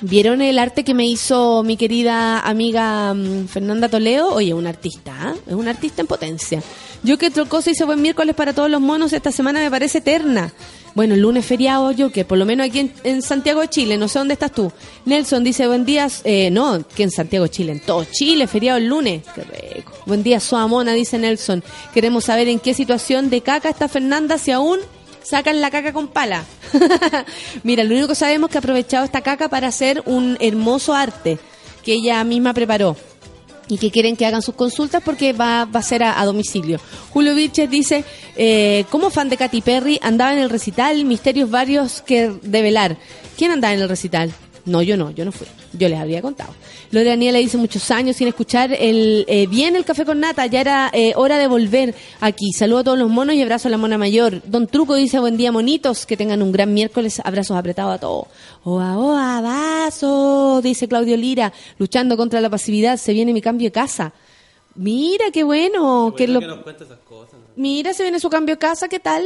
¿Vieron el arte que me hizo mi querida amiga mm, Fernanda Toleo? Oye, un artista, ¿ah? es un artista en potencia. Yo que cosa hice buen miércoles para todos los monos, esta semana me parece eterna. Bueno, el lunes feriado, que por lo menos aquí en, Santiago de Chile, no sé dónde estás tú. Nelson dice, buen día, eh, no, que en Santiago de Chile, en todo Chile, feriado el lunes. Qué rico. Buen día, Soamona, dice Nelson. Queremos saber en qué situación de caca está Fernanda, si aún sacan la caca con pala. Mira, lo único que sabemos es que ha aprovechado esta caca para hacer un hermoso arte que ella misma preparó y que quieren que hagan sus consultas porque va, va a ser a, domicilio. Julio Vilches dice, eh, como fan de Katy Perry, andaba en el recital, misterios varios que develar. ¿Quién andaba en el recital? No, yo no, yo no fui. Yo les habría contado. Lo de Daniela dice muchos años sin escuchar el eh, bien el café con nata. Ya era eh, hora de volver aquí. Saludo a todos los monos y abrazo a la mona mayor. Don Truco dice buen día monitos. Que tengan un gran miércoles. Abrazos apretados a todos. Oa, oa, vaso, dice Claudio Lira. Luchando contra la pasividad. Se viene mi cambio de casa. Mira, qué bueno. que lo- que nos cuenta esas cosas. ¿no? Mira, se viene su cambio de casa. ¿Qué tal?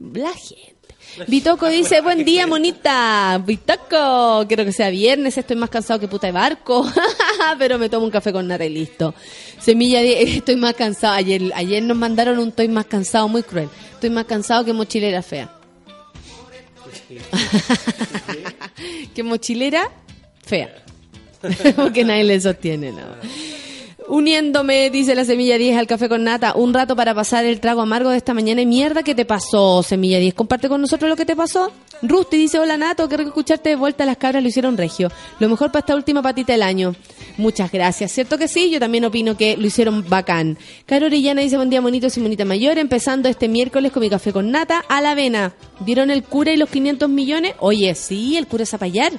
La gente. Vitoco dice, buen día, monita. Vitoco, quiero que sea viernes, estoy más cansado que puta de barco. Pero me tomo un café con nata y listo. Semilla, estoy más cansado. Ayer, ayer nos mandaron un estoy más cansado, muy cruel. Estoy más cansado que mochilera fea. que mochilera fea. Porque nadie le sostiene, ¿no? Uniéndome, dice la Semilla 10 al café con nata, un rato para pasar el trago amargo de esta mañana y mierda, ¿qué te pasó, Semilla 10? Comparte con nosotros lo que te pasó. Rusty dice, hola Nato, qué rico escucharte de vuelta, las cabras lo hicieron regio. Lo mejor para esta última patita del año. Muchas gracias. ¿Cierto que sí? Yo también opino que lo hicieron bacán. Caro Orellana dice, buen día, monitos y monita mayor, empezando este miércoles con mi café con nata a la avena. ¿Vieron el cura y los 500 millones? Oye, sí, el cura Zapallar.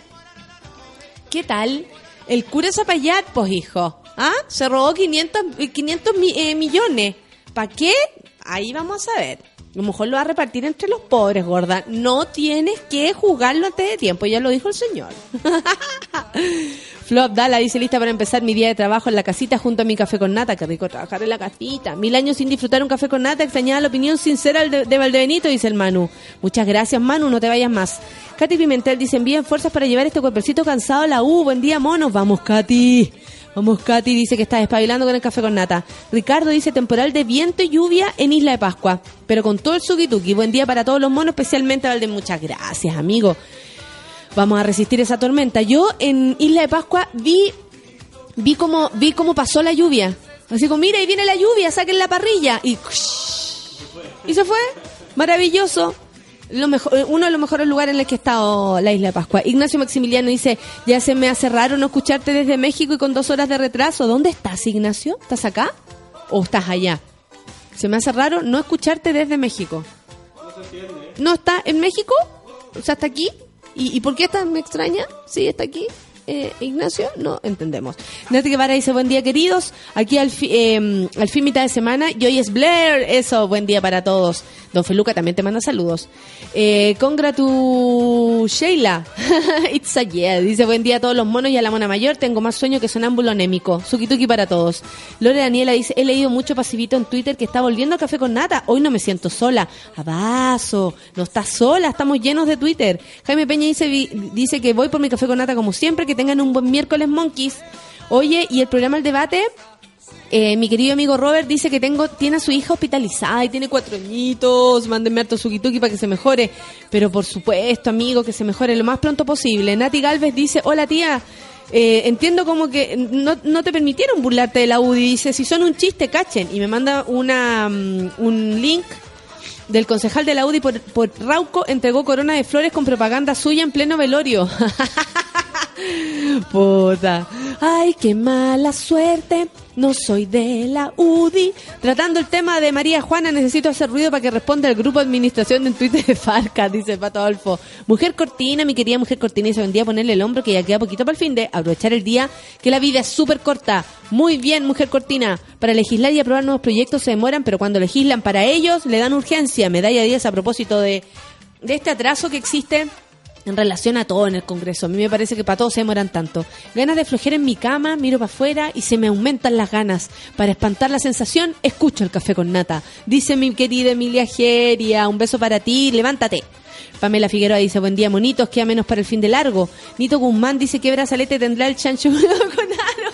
¿Qué tal? El cura Zapallar, pues hijo. ¿Ah? Se robó 500, eh, 500 mi- eh, millones. ¿Para qué? Ahí vamos a ver. A lo mejor lo va a repartir entre los pobres, gorda. No tienes que juzgarlo antes de tiempo, ya lo dijo el señor. Flop Dala dice lista para empezar mi día de trabajo en la casita junto a mi café con nata. Qué rico trabajar en la casita. Mil años sin disfrutar un café con nata. Extrañaba la opinión sincera de, de Valdebenito, dice el Manu. Muchas gracias, Manu. No te vayas más. Katy Pimentel dice envíen fuerzas para llevar este cuerpecito cansado a la U. Buen día, monos. Vamos, Katy. Vamos, Katy dice que está despabilando con el café con nata. Ricardo dice temporal de viento y lluvia en Isla de Pascua, pero con todo el suki Buen día para todos los monos, especialmente a Valde. Muchas gracias, amigo. Vamos a resistir esa tormenta. Yo en Isla de Pascua vi vi cómo vi cómo pasó la lluvia. Así como, mira, ahí viene la lluvia, saquen la parrilla y y se fue. Maravilloso. Lo mejor, eh, uno de los mejores lugares en los que he estado la isla de Pascua. Ignacio Maximiliano dice, ya se me hace raro no escucharte desde México y con dos horas de retraso. ¿Dónde estás, Ignacio? ¿Estás acá? ¿O estás allá? Se me hace raro no escucharte desde México. ¿No está en México? O sea, ¿está aquí? ¿Y, y por qué me extraña? Sí, está aquí. Eh, Ignacio, no entendemos. Nati Guevara dice, buen día queridos, aquí al, fi- eh, al fin mitad de semana, y hoy es Blair, eso, buen día para todos. Don Feluca también te manda saludos. Eh, congratu Sheila, it's a yeah, dice buen día a todos los monos y a la mona mayor, tengo más sueño que sonámbulo anémico. Sukituki para todos. Lore Daniela dice, he leído mucho pasivito en Twitter que está volviendo al café con nata, hoy no me siento sola. Abaso, no estás sola, estamos llenos de Twitter. Jaime Peña dice, dice que voy por mi café con nata como siempre, que tengan un buen miércoles monkeys. Oye, y el programa El Debate, eh, mi querido amigo Robert dice que tengo tiene a su hija hospitalizada y tiene cuatro añitos. Mándenme harto sukituki para que se mejore. Pero por supuesto, amigo, que se mejore lo más pronto posible. Nati Galvez dice, hola tía. eh, entiendo como que no, no te permitieron burlarte de la UDI. Dice, si son un chiste, cachen. Y me manda una, mm, un link del concejal de la UDI por, por Rauco entregó corona de flores con propaganda suya en pleno velorio. Puta. Ay, qué mala suerte. No soy de la UDI. Tratando el tema de María Juana, necesito hacer ruido para que responda el grupo de administración en Twitter de Farca, dice Pato Adolfo. Mujer Cortina, mi querida Mujer Cortina, y se vendía a ponerle el hombro que ya queda poquito para el fin de aprovechar el día, que la vida es súper corta. Muy bien, Mujer Cortina. Para legislar y aprobar nuevos proyectos se demoran, pero cuando legislan para ellos le dan urgencia. Medalla 10 a propósito de, de este atraso que existe en relación a todo en el Congreso. A mí me parece que para todos se demoran tanto. Ganas de flojera en mi cama, miro para afuera y se me aumentan las ganas. Para espantar la sensación, escucho el café con nata. Dice mi querida Emilia Geria, un beso para ti, levántate. Pamela Figueroa dice, buen día, monitos, queda menos para el fin de largo. Nito Guzmán dice que brazalete tendrá el chancho con aro.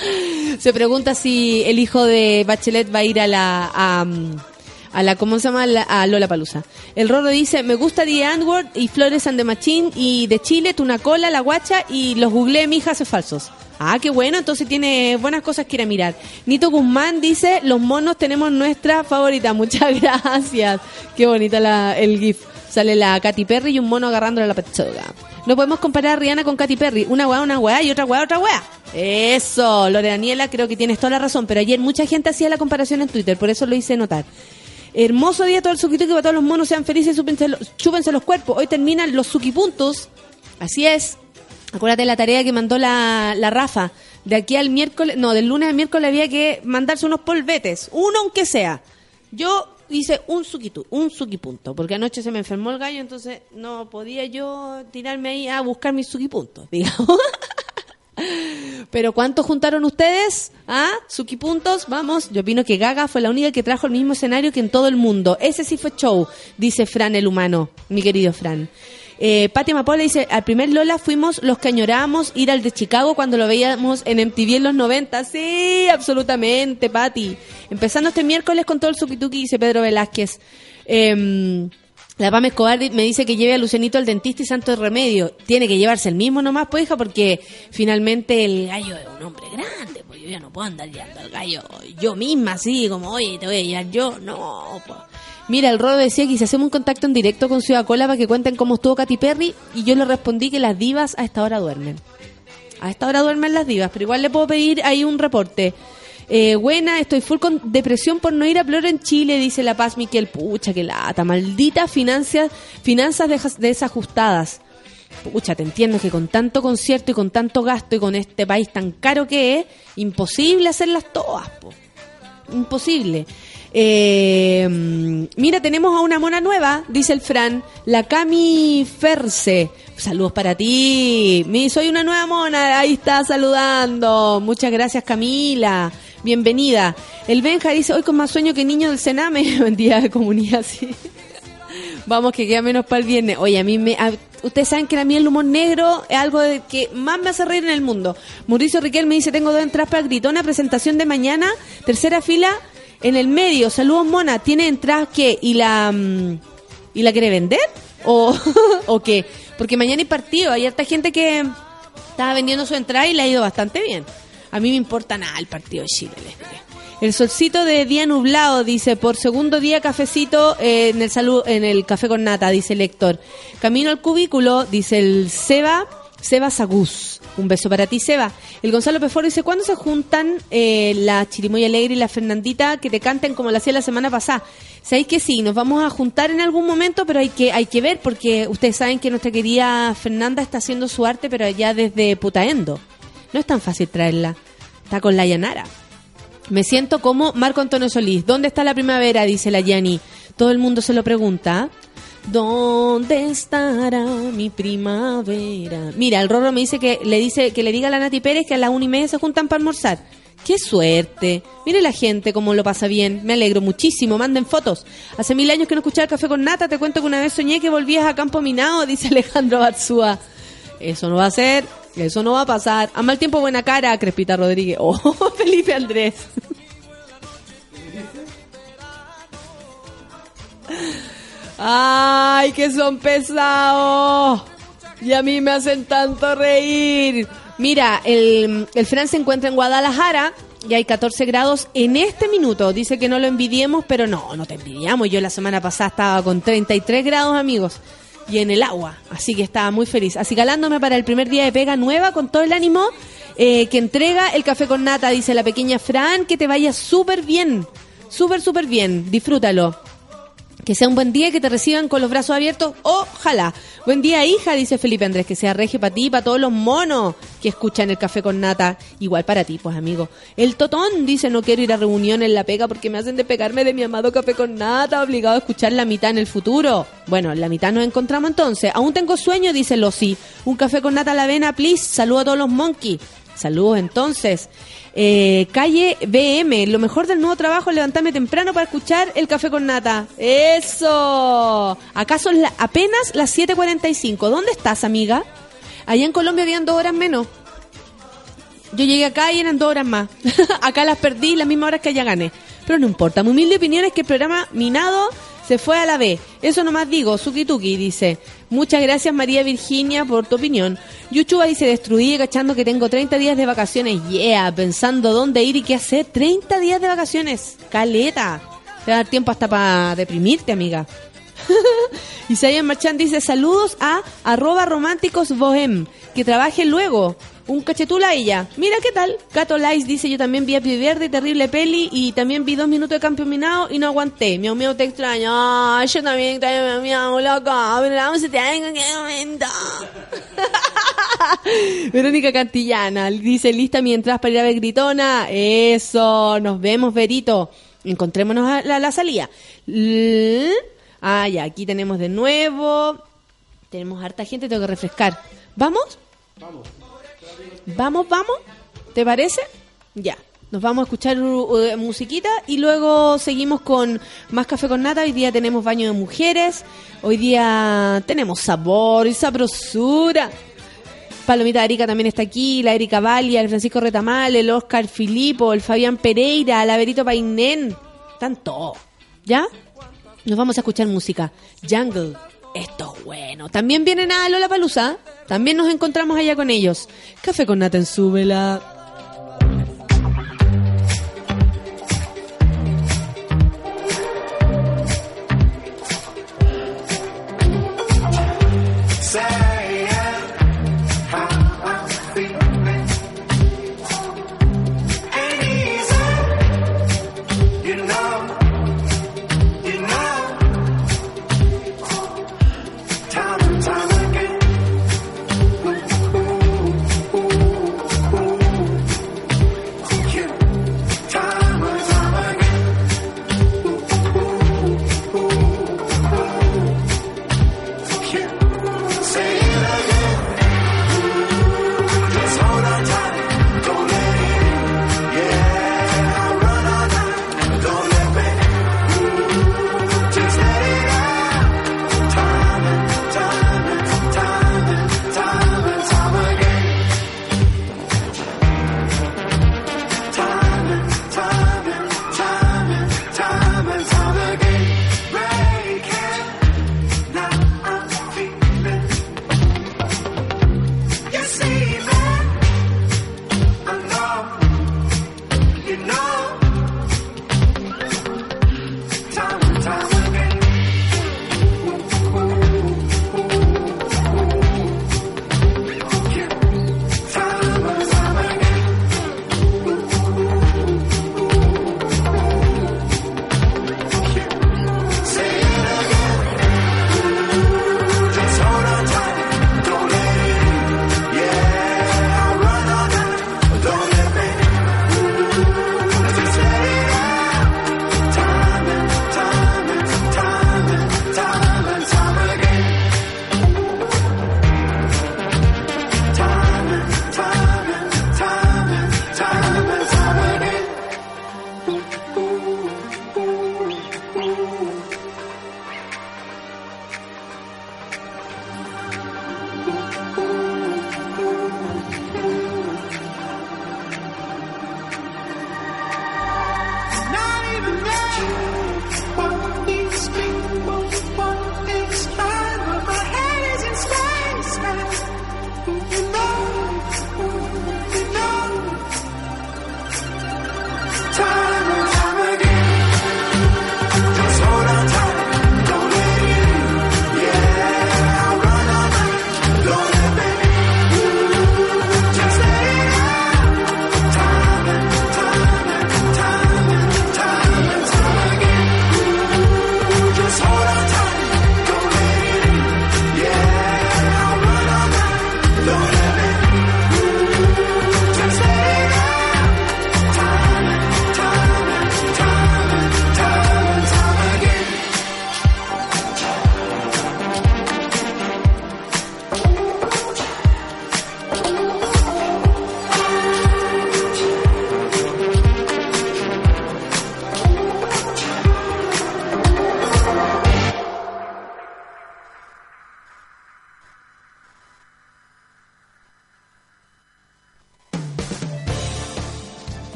Se pregunta si el hijo de Bachelet va a ir a la... a la, ¿cómo se llama? La- a Lola Palusa. El Rorro dice, me gusta The Antwoord y Flores and the Machine y de Chile, Tuna Cola, La Guacha y los googleé, mija, hace falsos. Ah, qué bueno, entonces tiene buenas cosas que ir a mirar. Nito Guzmán dice, los monos tenemos nuestra favorita, muchas gracias. Qué bonita la, el GIF. Sale la Katy Perry y un mono agarrándole la pechuga. No podemos comparar a Rihanna con Katy Perry. Una weá, una weá y otra weá, otra weá. Eso, Lore Daniela, creo que tienes toda la razón. Pero ayer mucha gente hacía la comparación en Twitter, por eso lo hice notar. Hermoso día todo el suquito que para todos los monos sean felices, chúpense, los- chúpense los cuerpos. Hoy terminan los suquipuntos. Así es. Acuérdate de la tarea que mandó la, la Rafa. De aquí al miércoles, no, del lunes al miércoles había que mandarse unos polvetes. Uno aunque sea. Yo hice un suquitu, un suquipunto, porque anoche se me enfermó el gallo, entonces no podía yo tirarme ahí a buscar mis suquipuntos, digamos. Pero ¿cuántos juntaron ustedes? ¿Ah? Suki puntos, vamos. Yo opino que Gaga fue la única que trajo el mismo escenario que en todo el mundo. Ese sí fue show, dice Fran el humano, mi querido Fran. Eh, Pati Mapola dice, al primer Lola fuimos los que añorábamos ir al de Chicago cuando lo veíamos en MTV en los 90. Sí, absolutamente, Pati. Empezando este miércoles con todo el sukituki, dice Pedro Velázquez. Em, La Pam Escobar me dice que lleve a Lucianito al dentista y santo remedio. Tiene que llevarse el mismo nomás, pues, hija, porque finalmente el gallo es un hombre grande, pues yo ya no puedo andar llevando al gallo yo misma, así, como, oye, te voy a llevar yo. No, pues. Mira, el Rodo decía que si hacemos un contacto en directo con Ciudad Cola para que cuenten cómo estuvo Katy Perry, y yo le respondí que las divas a esta hora duermen. A esta hora duermen las divas, pero igual le puedo pedir ahí un reporte. Eh, buena, estoy full con depresión por no ir a Ploro en Chile, dice La Paz Miquel. Pucha, que lata. Maldita financias, finanzas dejas- desajustadas. Pucha, te entiendo que con tanto concierto y con tanto gasto y con este país tan caro que es, imposible hacerlas todas, po. Imposible. Eh, mira, tenemos a una mona nueva, dice el Fran, la Cami Ferce. Saludos para ti. Mi, soy una nueva mona, ahí está saludando. Muchas gracias, Camila. Bienvenida. El Benja dice, hoy con más sueño que niño del Sename. Buen día comunidad. Vamos, que queda menos para el viernes. Oye, a mí me... a- ustedes saben que a mí el humor negro es algo de que más me hace reír en el mundo. Mauricio Riquel me dice, tengo dos entradas para Gritona, presentación de mañana, tercera fila, en el medio. Saludos, Mona. ¿Tiene entradas qué? ¿Y la, mm, ¿y la quiere vender? ¿O, ¿O qué? Porque mañana hay partido. Hay harta gente que estaba vendiendo su entrada y le ha ido bastante bien. A mí me importa nada el partido de Chile. El solcito de día nublado, dice, por segundo día cafecito en el salud, en el café con nata, dice el Héctor. Camino al cubículo, dice el Seba, Seba Sagús. Un beso para ti, Seba. El Gonzalo Peforo dice, ¿cuándo se juntan eh, la Chirimoya Alegre y la Fernandita que te canten como lo hacía la semana pasada? Sabéis que sí, nos vamos a juntar en algún momento, pero hay que, hay que ver porque ustedes saben que nuestra querida Fernanda está haciendo su arte, pero allá desde Putaendo. No es tan fácil traerla. Está con la Yanara. Me siento como Marco Antonio Solís. ¿Dónde está la primavera? Dice la Yani. Todo el mundo se lo pregunta. ¿Dónde estará mi primavera? Mira, el Rorro me dice que le dice que le diga a la Nati Pérez que a las una y media se juntan para almorzar. ¡Qué suerte! Mire la gente cómo lo pasa bien. Me alegro muchísimo. Manden fotos. Hace mil años que no escuchaba café con nata. Te cuento que una vez soñé que volvías a Campo Minado, dice Alejandro Batzúa. Eso no va a ser. Eso no va a pasar. A mal tiempo, buena cara, Crespita Rodríguez. Oh, Felipe Andrés. Ay, que son pesados. Y a mí me hacen tanto reír. Mira, el, el Fran se encuentra en Guadalajara y hay 14 grados en este minuto. Dice que no lo envidiemos, pero no, no te envidiamos. Yo la semana pasada estaba con 33 grados, amigos, y en el agua. Así que estaba muy feliz. Así calándome para el primer día de pega nueva con todo el ánimo eh, que entrega el café con nata, dice la pequeña Fran. Que te vaya súper bien, súper, súper bien. Disfrútalo. Que sea un buen día que te reciban con los brazos abiertos. Ojalá. Buen día, hija, dice Felipe Andrés. Que sea regio para ti, para todos los monos que escuchan el café con nata. Igual para ti, pues, amigo. El Totón dice: No quiero ir a reunión en la pega porque me hacen de pegarme de mi amado café con nata. Obligado a escuchar la mitad en el futuro. Bueno, en la mitad nos encontramos entonces. Aún tengo sueño, dice Losi. Un café con nata a la avena, please. Saludo a todos los monkeys. Saludos entonces. Eh, calle BM, lo mejor del nuevo trabajo levantarme temprano para escuchar el café con nata. Eso. Acá son la- apenas las 7.45. ¿Dónde estás, amiga? Allá en Colombia habían dos horas menos. Yo llegué acá y eran dos horas más. acá las perdí las mismas horas que allá gané. Pero no importa. Mi humilde opinión es que el programa Minado se fue a la B. Eso nomás digo. Suki Tuki dice. Muchas gracias María Virginia por tu opinión. Yuchuba dice destruí cachando que tengo 30 días de vacaciones. Yeah, pensando dónde ir y qué hacer. 30 días de vacaciones. Caleta. Te va a dar tiempo hasta para deprimirte, amiga. Isaías Marchán dice saludos a arroba románticos bohem. Que trabaje luego. Un cachetula a ella. Mira qué tal. Gato Lice dice yo también vi a Verde, terrible peli y también vi dos minutos de campeón minado y no aguanté. Miau miau te extraño. Yo también extraño miau loco. Pero vamos a tener en qué momento. Verónica Cantillana dice lista mientras para ir a ver Gritona. Eso, nos vemos, Verito. Encontrémonos a la, la salida. L- Ah, ya, aquí tenemos de nuevo. Tenemos harta gente, tengo que refrescar. ¿Vamos? Vamos, vamos. ¿Te parece? Ya. Nos vamos a escuchar uh, uh, musiquita y luego seguimos con más café con nata. Hoy día tenemos baño de mujeres. Hoy día tenemos sabor y sabrosura. Palomita Erika también está aquí, la Erika Valia, el Francisco Retamal, el Oscar Filipo, el Fabián Pereira, el Averito Painén. Todos. ¿Ya? nos vamos a escuchar música. Jungle, esto es bueno. También vienen a Lola Palusa. También nos encontramos allá con ellos. Café con Nata en súbela.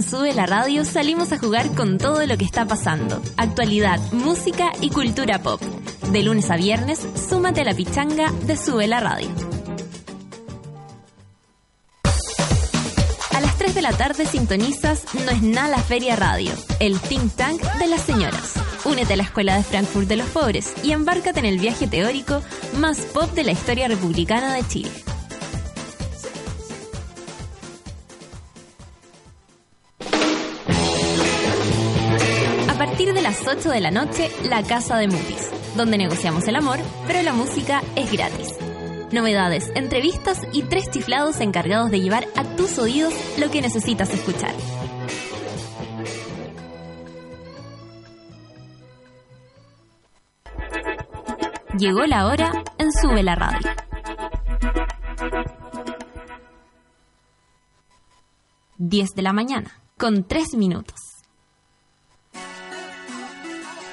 En Sube la Radio salimos a jugar con todo lo que está pasando. Actualidad, música y cultura pop. De lunes a viernes, súmate a la pichanga de Sube la Radio. A las 3 de la tarde sintonizas No es nada la Feria Radio, el think tank de las señoras. Únete a la Escuela de Frankfurt de los Pobres y embárcate en el viaje teórico más pop de la historia republicana de Chile. 8 de la noche, La Casa de Mutis, donde negociamos el amor, pero la música es gratis. Novedades, entrevistas y tres chiflados encargados de llevar a tus oídos lo que necesitas escuchar. Llegó la hora en Sube la Radio. Diez de la mañana, con tres minutos.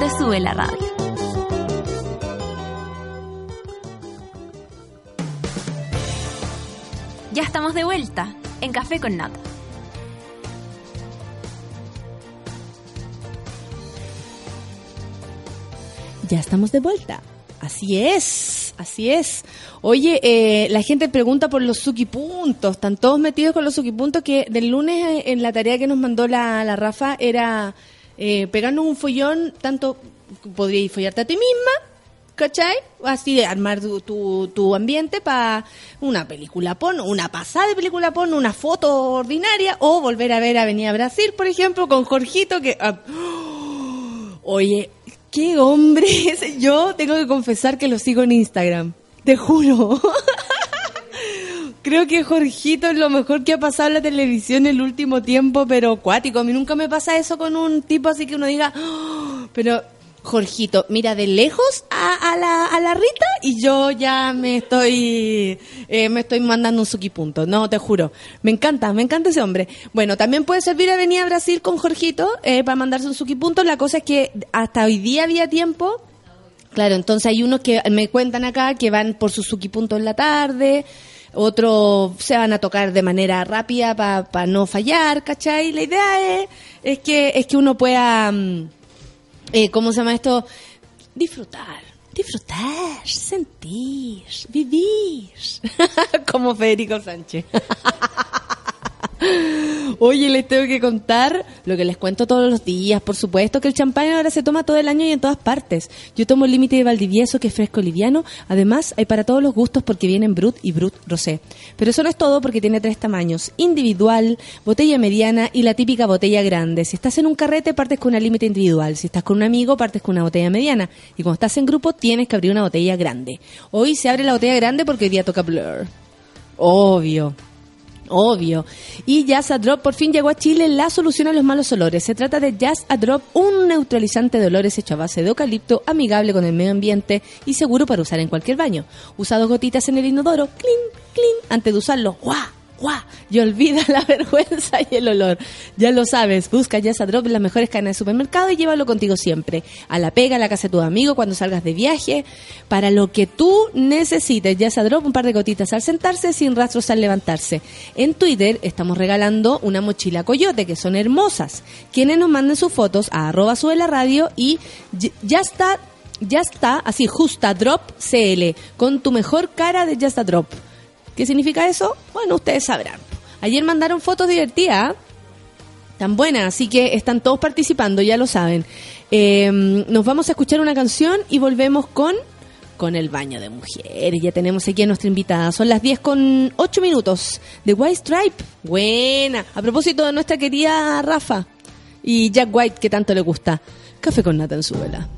de Sube la Radio. Ya estamos de vuelta en Café con Nata. Ya estamos de vuelta. Así es, así es. Oye, eh, la gente pregunta por los puntos. Están todos metidos con los puntos que del lunes eh, en la tarea que nos mandó la, la Rafa era eh, pegarnos un follón, tanto podríais follarte a ti misma, ¿cachai? Así de armar tu, tu, ambiente para una película porno, una pasada de película porno, una foto ordinaria, o volver a ver Avenida Brasil, por ejemplo, con Jorgito, que... ah, Oye, qué hombre es. Yo tengo que confesar que lo sigo en Instagram. Te juro. Creo que Jorgito es lo mejor que ha pasado en la televisión el último tiempo, pero cuático. A mí nunca me pasa eso con un tipo así que uno diga, "Oh", pero Jorgito, mira de lejos a, a la, a la Rita y yo ya me estoy eh, me estoy mandando un suquipunto. No, te juro. Me encanta, me encanta ese hombre. Bueno, también puede servir a venir a Brasil con Jorgito eh, para mandarse un suquipunto. La cosa es que hasta hoy día había tiempo Claro, entonces hay unos que me cuentan acá que van por su Suki punto en la tarde, otros se van a tocar de manera rápida para no fallar, ¿cachai? La idea es, es que es que uno pueda, mm, eh, ¿cómo se llama esto? Disfrutar, disfrutar, sentir, vivir, como Federico Sánchez. Oye, les tengo que contar lo que les cuento todos los días. Por supuesto que el champán ahora se toma todo el año y en todas partes. Yo tomo el límite de Valdivieso, que es fresco liviano. Además, hay para todos los gustos porque vienen Brut y Brut Rosé. Pero eso no es todo porque tiene tres tamaños. Individual, botella mediana y la típica botella grande. Si estás en un carrete, partes con una límite individual. Si estás con un amigo, partes con una botella mediana. Y cuando estás en grupo, tienes que abrir una botella grande. Hoy se abre la botella grande porque hoy día toca Blur. Obvio. Obvio. Y Jazz a Drop por fin llegó a Chile la solución a los malos olores. Se trata de Jazz a Drop, un neutralizante de olores hecho a base de eucalipto, amigable con el medio ambiente y seguro para usar en cualquier baño. Usa dos gotitas en el inodoro, clean, clean, antes de usarlo, ¡guau! ¡Guau! Y olvida la vergüenza y el olor. Ya lo sabes, busca Jazz a Drop las mejores cadenas de supermercado y llévalo contigo siempre. A la pega, a la casa de tu amigo, cuando salgas de viaje, para lo que tú necesites. Jazz a Drop, un par de gotitas al sentarse, sin rastros al levantarse. En Twitter estamos regalando una mochila coyote, que son hermosas. Quienes nos manden sus fotos a arroba sube la radio y ya está, ya está, así, justa drop CL, con tu mejor cara de Just a Drop. ¿Qué significa eso? Bueno, ustedes sabrán. Ayer mandaron fotos divertidas, ¿ah? tan buenas, así que están todos participando, ya lo saben. Eh, nos vamos a escuchar una canción y volvemos con con el baño de mujeres. Ya tenemos aquí a nuestra invitada. Son las 10 con 8 minutos de White Stripe. Buena. A propósito de nuestra querida Rafa y Jack White, que tanto le gusta. Café con nata en su vela.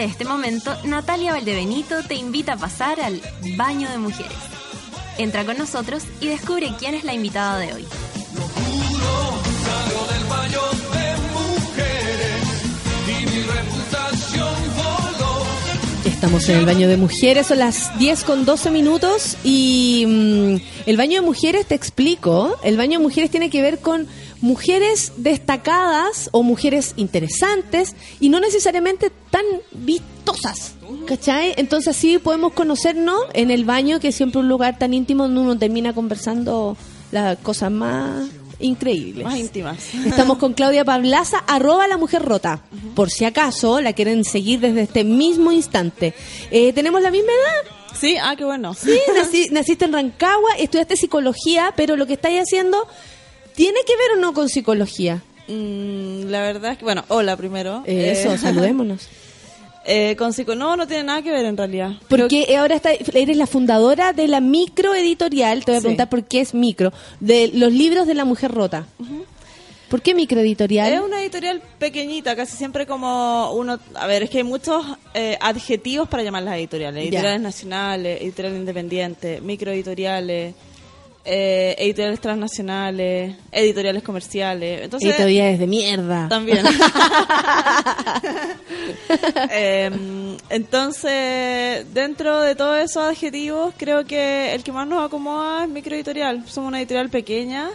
Este momento, Natalia Valdebenito te invita a pasar al baño de mujeres. Entra con nosotros y descubre quién es la invitada de hoy. Estamos en el baño de mujeres, son las 10 con 12 minutos y mm, el baño de mujeres, te explico, el baño de mujeres tiene que ver con mujeres destacadas o mujeres interesantes y no necesariamente tan vistosas, ¿cachai? Entonces así podemos conocernos en el baño, que es siempre un lugar tan íntimo donde uno termina conversando las cosas más increíbles. Más íntimas. Estamos con Claudia Pablaza, arroba la mujer rota. Por si acaso la quieren seguir desde este mismo instante. Eh, ¿Tenemos la misma edad? Sí, ah, qué bueno. Sí, nací- naciste en Rancagua, estudiaste psicología, pero lo que estáis haciendo tiene que ver o no con psicología. Mm, la verdad es que, bueno, hola primero. Eh, Eso, Eh, saludémonos. eh, con psico, no, no tiene nada que ver en realidad. Porque ahora está, eres la fundadora de la microeditorial, te voy a Sí. preguntar por qué es micro, de los libros de la mujer rota. ¿Por qué microeditorial? Es una editorial pequeñita, casi siempre como uno... A ver, es que hay muchos eh, adjetivos para llamar las editoriales. Ya. Editoriales nacionales, editoriales independientes, microeditoriales, eh, editoriales transnacionales, editoriales comerciales. Entonces, Editoriales de mierda. También. Em, entonces, dentro de todos esos adjetivos, creo que el que más nos acomoda es microeditorial. Somos una editorial pequeña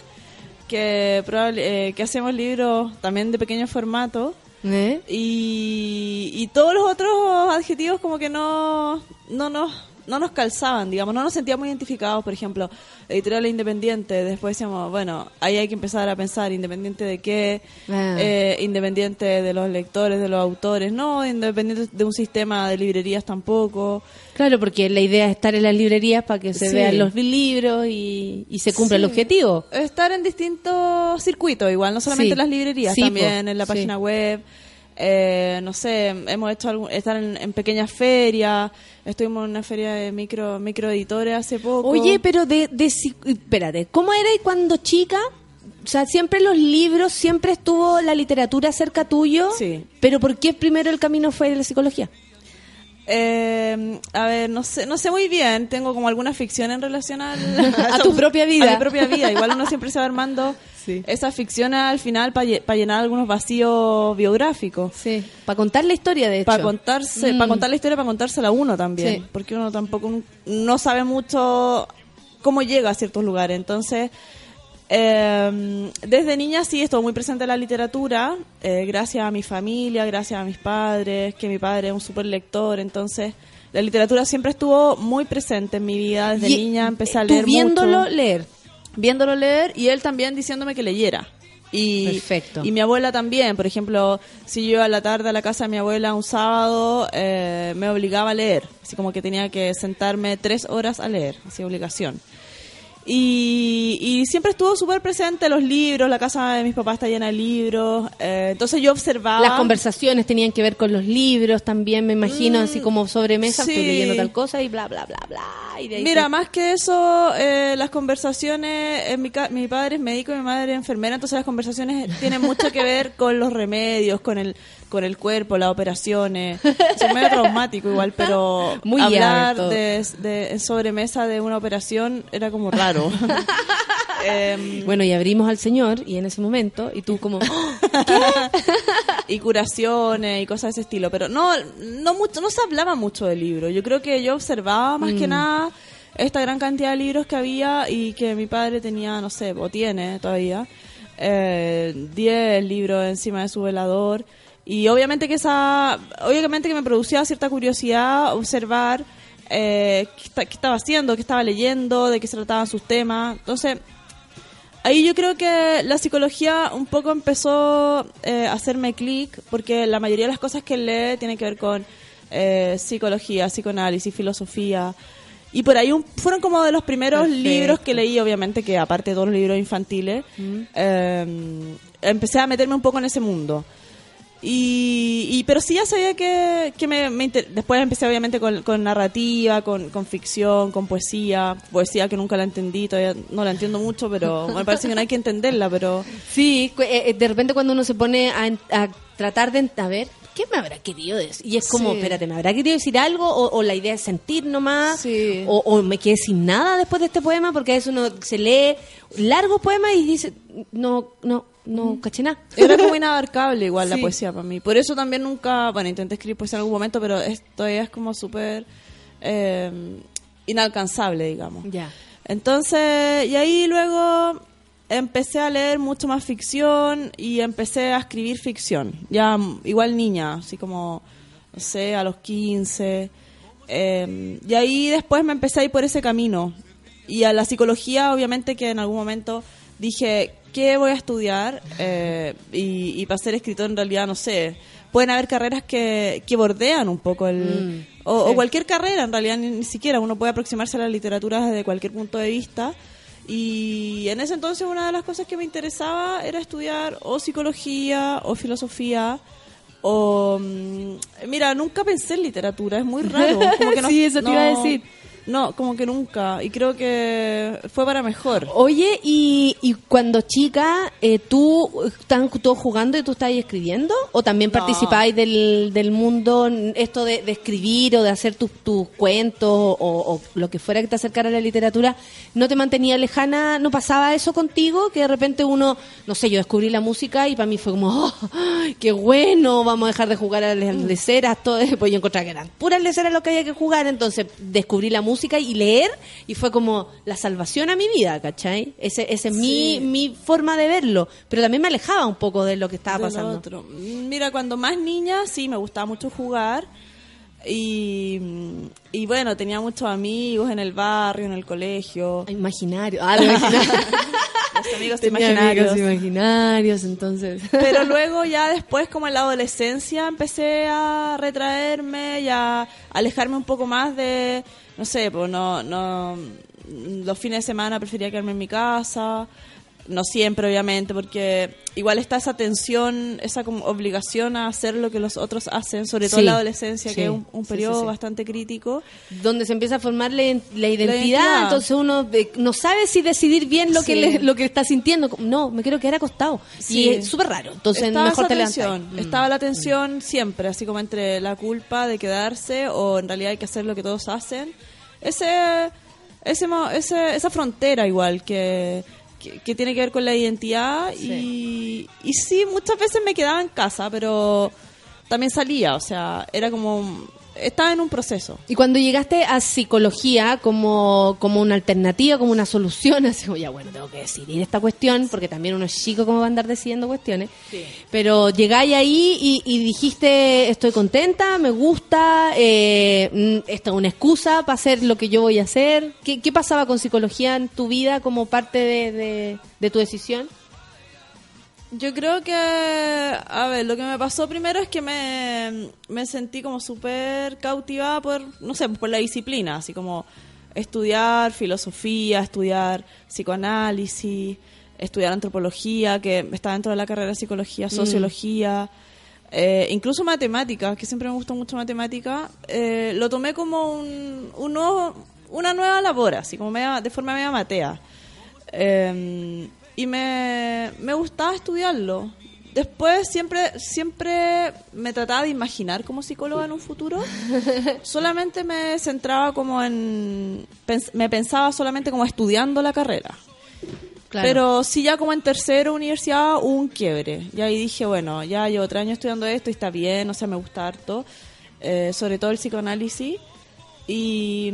que, probable, eh, que hacemos libros también de pequeño formato. ¿Eh? Y, y todos los otros adjetivos como que no, no nos no nos calzaban, digamos, no nos sentíamos identificados, por ejemplo, editorial independiente, después decíamos, bueno, ahí hay que empezar a pensar, independiente de qué, Ah. eh, independiente de los lectores, de los autores, no, independiente de un sistema de librerías tampoco. Claro, porque la idea es estar en las librerías para que se Sí. vean los libros y, y se cumpla el objetivo. Estar en distintos circuitos, igual, no solamente Sí. en las librerías, también po, en la página web. Eh, no sé, hemos hecho algún, estar en, en pequeñas ferias, estuvimos en una feria de micro microeditores hace poco. Oye, pero de, de espérate, ¿cómo era y cuando chica? O sea, siempre los libros, siempre estuvo la literatura cerca tuyo. Sí. Pero ¿por qué primero el camino fue la psicología? Eh, a ver, no sé, no sé muy bien, tengo como alguna ficción en relación al- A tu propia vida. A mi propia vida, igual uno siempre se va armando esa ficción al final para llenar algunos vacíos biográficos. Sí. Para contar la historia, de hecho. Para contarse, Mm. para contar la historia, para contársela a uno también, Sí. porque uno tampoco no sabe mucho cómo llega a ciertos lugares. Entonces, eh, desde niña sí estuvo muy presente la literatura, eh, gracias a mi familia, gracias a mis padres, que mi padre es un super lector, entonces la literatura siempre estuvo muy presente en mi vida. Desde Y, niña empecé a tú leer viéndolo mucho leer. viéndolo leer y él también diciéndome que leyera. Y, Perfecto. y mi abuela también, por ejemplo, si yo iba a la tarde a la casa de mi abuela un sábado, eh, me obligaba a leer, así como que tenía que sentarme tres horas a leer, así obligación. Y, y siempre estuvo súper presente los libros, la casa de mis papás está llena de libros, eh, entonces yo observaba... Las conversaciones tenían que ver con los libros también, me imagino, así como sobremesa, sí. estoy leyendo tal cosa y bla, bla, bla, bla. y de ahí Mira, se- más que eso, eh, las conversaciones, en mi, ca- mi padre es médico y mi madre es enfermera, entonces las conversaciones tienen mucho que ver con los remedios, con el con el cuerpo, las operaciones. Soy medio traumático igual, pero Muy hablar de, de sobremesa de una operación era como raro. Em, Bueno, y abrimos al Señor y en ese momento, y tú como... y curaciones y cosas de ese estilo, pero no no mucho no se hablaba mucho del libro. Yo creo que yo observaba más Mm. que nada esta gran cantidad de libros que había y que mi padre tenía, no sé, o tiene todavía, eh, 10 libros encima de su velador. Y obviamente que esa obviamente que me producía cierta curiosidad observar eh, qué, esta- qué estaba haciendo, qué estaba leyendo, de qué se trataban sus temas. Entonces, Ahí yo creo que la psicología un poco empezó eh, a hacerme clic, porque la mayoría de las cosas que lee tienen que ver con eh, psicología, psicoanálisis, filosofía. Y por ahí un- fueron como de los primeros Perfecto. libros que leí, obviamente, que aparte de todos los libros infantiles, eh, empecé a meterme un poco en ese mundo. Y, y- pero sí ya sabía que, que me, me inter- después empecé obviamente con, con narrativa, con, con ficción, con poesía, poesía que nunca la entendí, todavía no la entiendo mucho, pero me parece que no hay que entenderla, pero Sí, eh, eh, de repente cuando uno se pone a, a tratar de... A ver, ¿qué me habrá querido decir? Y es como, Sí. espérate, ¿me habrá querido decir algo? ¿O, o la idea es sentir nomás? Sí. O, o me quedé sin nada después de este poema? Porque a veces uno se lee largos poemas y dice, no, no, no caché nada. Era como inabarcable igual la Sí. poesía para mí. Por eso también nunca, bueno, intenté escribir poesía en algún momento, pero es- todavía es como súper eh, inalcanzable, digamos. Ya. Entonces, y ahí luego empecé a leer mucho más ficción y empecé a escribir ficción. Ya igual niña, así como, no sé, a los 15. Eh, y ahí después me empecé a ir por ese camino. Y a la psicología, obviamente que en algún momento dije, ¿qué voy a estudiar? Eh, y, y para ser escritor en realidad, no sé. Pueden haber carreras que, que bordean un poco el... o, o cualquier carrera, en realidad, ni, ni siquiera. Uno puede aproximarse a la literatura desde cualquier punto de vista. Y en ese entonces una de las cosas que me interesaba era estudiar o psicología o filosofía o... mm, Mira, nunca pensé en literatura, es muy raro. Como que no- Sí, eso te iba a no- decir. No, como que nunca. Y creo que fue para mejor. Oye, y, y cuando chica, eh, ¿tú están todos jugando y tú estás escribiendo? ¿O también No. participáis del, del mundo, esto de, de escribir o de hacer tus tus cuentos o, o lo que fuera que te acercara a la literatura? ¿No te mantenía lejana? ¿No pasaba eso contigo? Que de repente uno, no sé, yo descubrí la música y para mí fue como, oh, ¡ay, qué bueno! Vamos a dejar de jugar a las leceras. Todo, pues yo encontraba que eran puras leceras lo que había que jugar. Entonces descubrí la música y leer y fue como la salvación a mi vida, ¿cachai? Ese, ese es mi, mi forma de verlo. Pero también me alejaba un poco de lo que estaba de pasando. otro. Mira, cuando más niña sí me gustaba mucho jugar y, y bueno, tenía muchos amigos en el barrio, en el colegio. Imaginario. Ah, imaginario. Los amigos Tenía imaginarios. amigos imaginarios, entonces. Pero luego ya después, como en la adolescencia, empecé a retraerme y a alejarme un poco más de, no sé, pues no, no, los fines de semana prefería quedarme en mi casa, no siempre obviamente, porque igual está esa tensión, esa como obligación a hacer lo que los otros hacen, sobre todo Sí, en la adolescencia, sí, que es un, un periodo sí, bastante crítico. Donde se empieza a formar la, la identidad, identidad. entonces uno eh, no sabe si decidir bien lo que le- lo que está sintiendo. No, me quiero quedar acostado. Sí. Y es súper raro. Entonces estaba mejor te tensión. Mm. estaba la tensión siempre, así como entre la culpa de quedarse o en realidad hay que hacer lo que todos hacen. Ese, ese, ese- esa frontera igual que, que, que tiene que ver con la identidad y, y sí, muchas veces me quedaba en casa, pero también salía, o sea, era como, estaba en un proceso. Y cuando llegaste a psicología como, como una alternativa, como una solución, así como, ya bueno, tengo que decidir esta cuestión, porque también uno es chico como va a andar decidiendo cuestiones. Pero llegáis ahí y, y dijiste, estoy contenta, me gusta, eh, mm, esta es una excusa para hacer lo que yo voy a hacer. ¿Qué, qué pasaba con psicología en tu vida como parte de, de- de tu decisión? Yo creo que, a ver, lo que me pasó primero es que me, me sentí como súper cautivada por, no sé, por la disciplina, así como estudiar filosofía, estudiar psicoanálisis, estudiar antropología, que está dentro de la carrera de psicología, sociología, eh, incluso matemáticas, que siempre me gustó mucho matemática, eh, lo tomé como un, un nuevo- una nueva labor, así como media- de forma media matea. Eh, y me, me gustaba estudiarlo. Después siempre siempre me trataba de imaginar como psicóloga en un futuro. solamente me centraba como en... pens- me pensaba solamente como estudiando la carrera. Pero sí ya como en tercero universidad hubo un quiebre. Y ahí dije, bueno, ya llevo tres años estudiando esto y está bien, o sea, me gusta harto. eh, sobre todo el psicoanálisis. Y,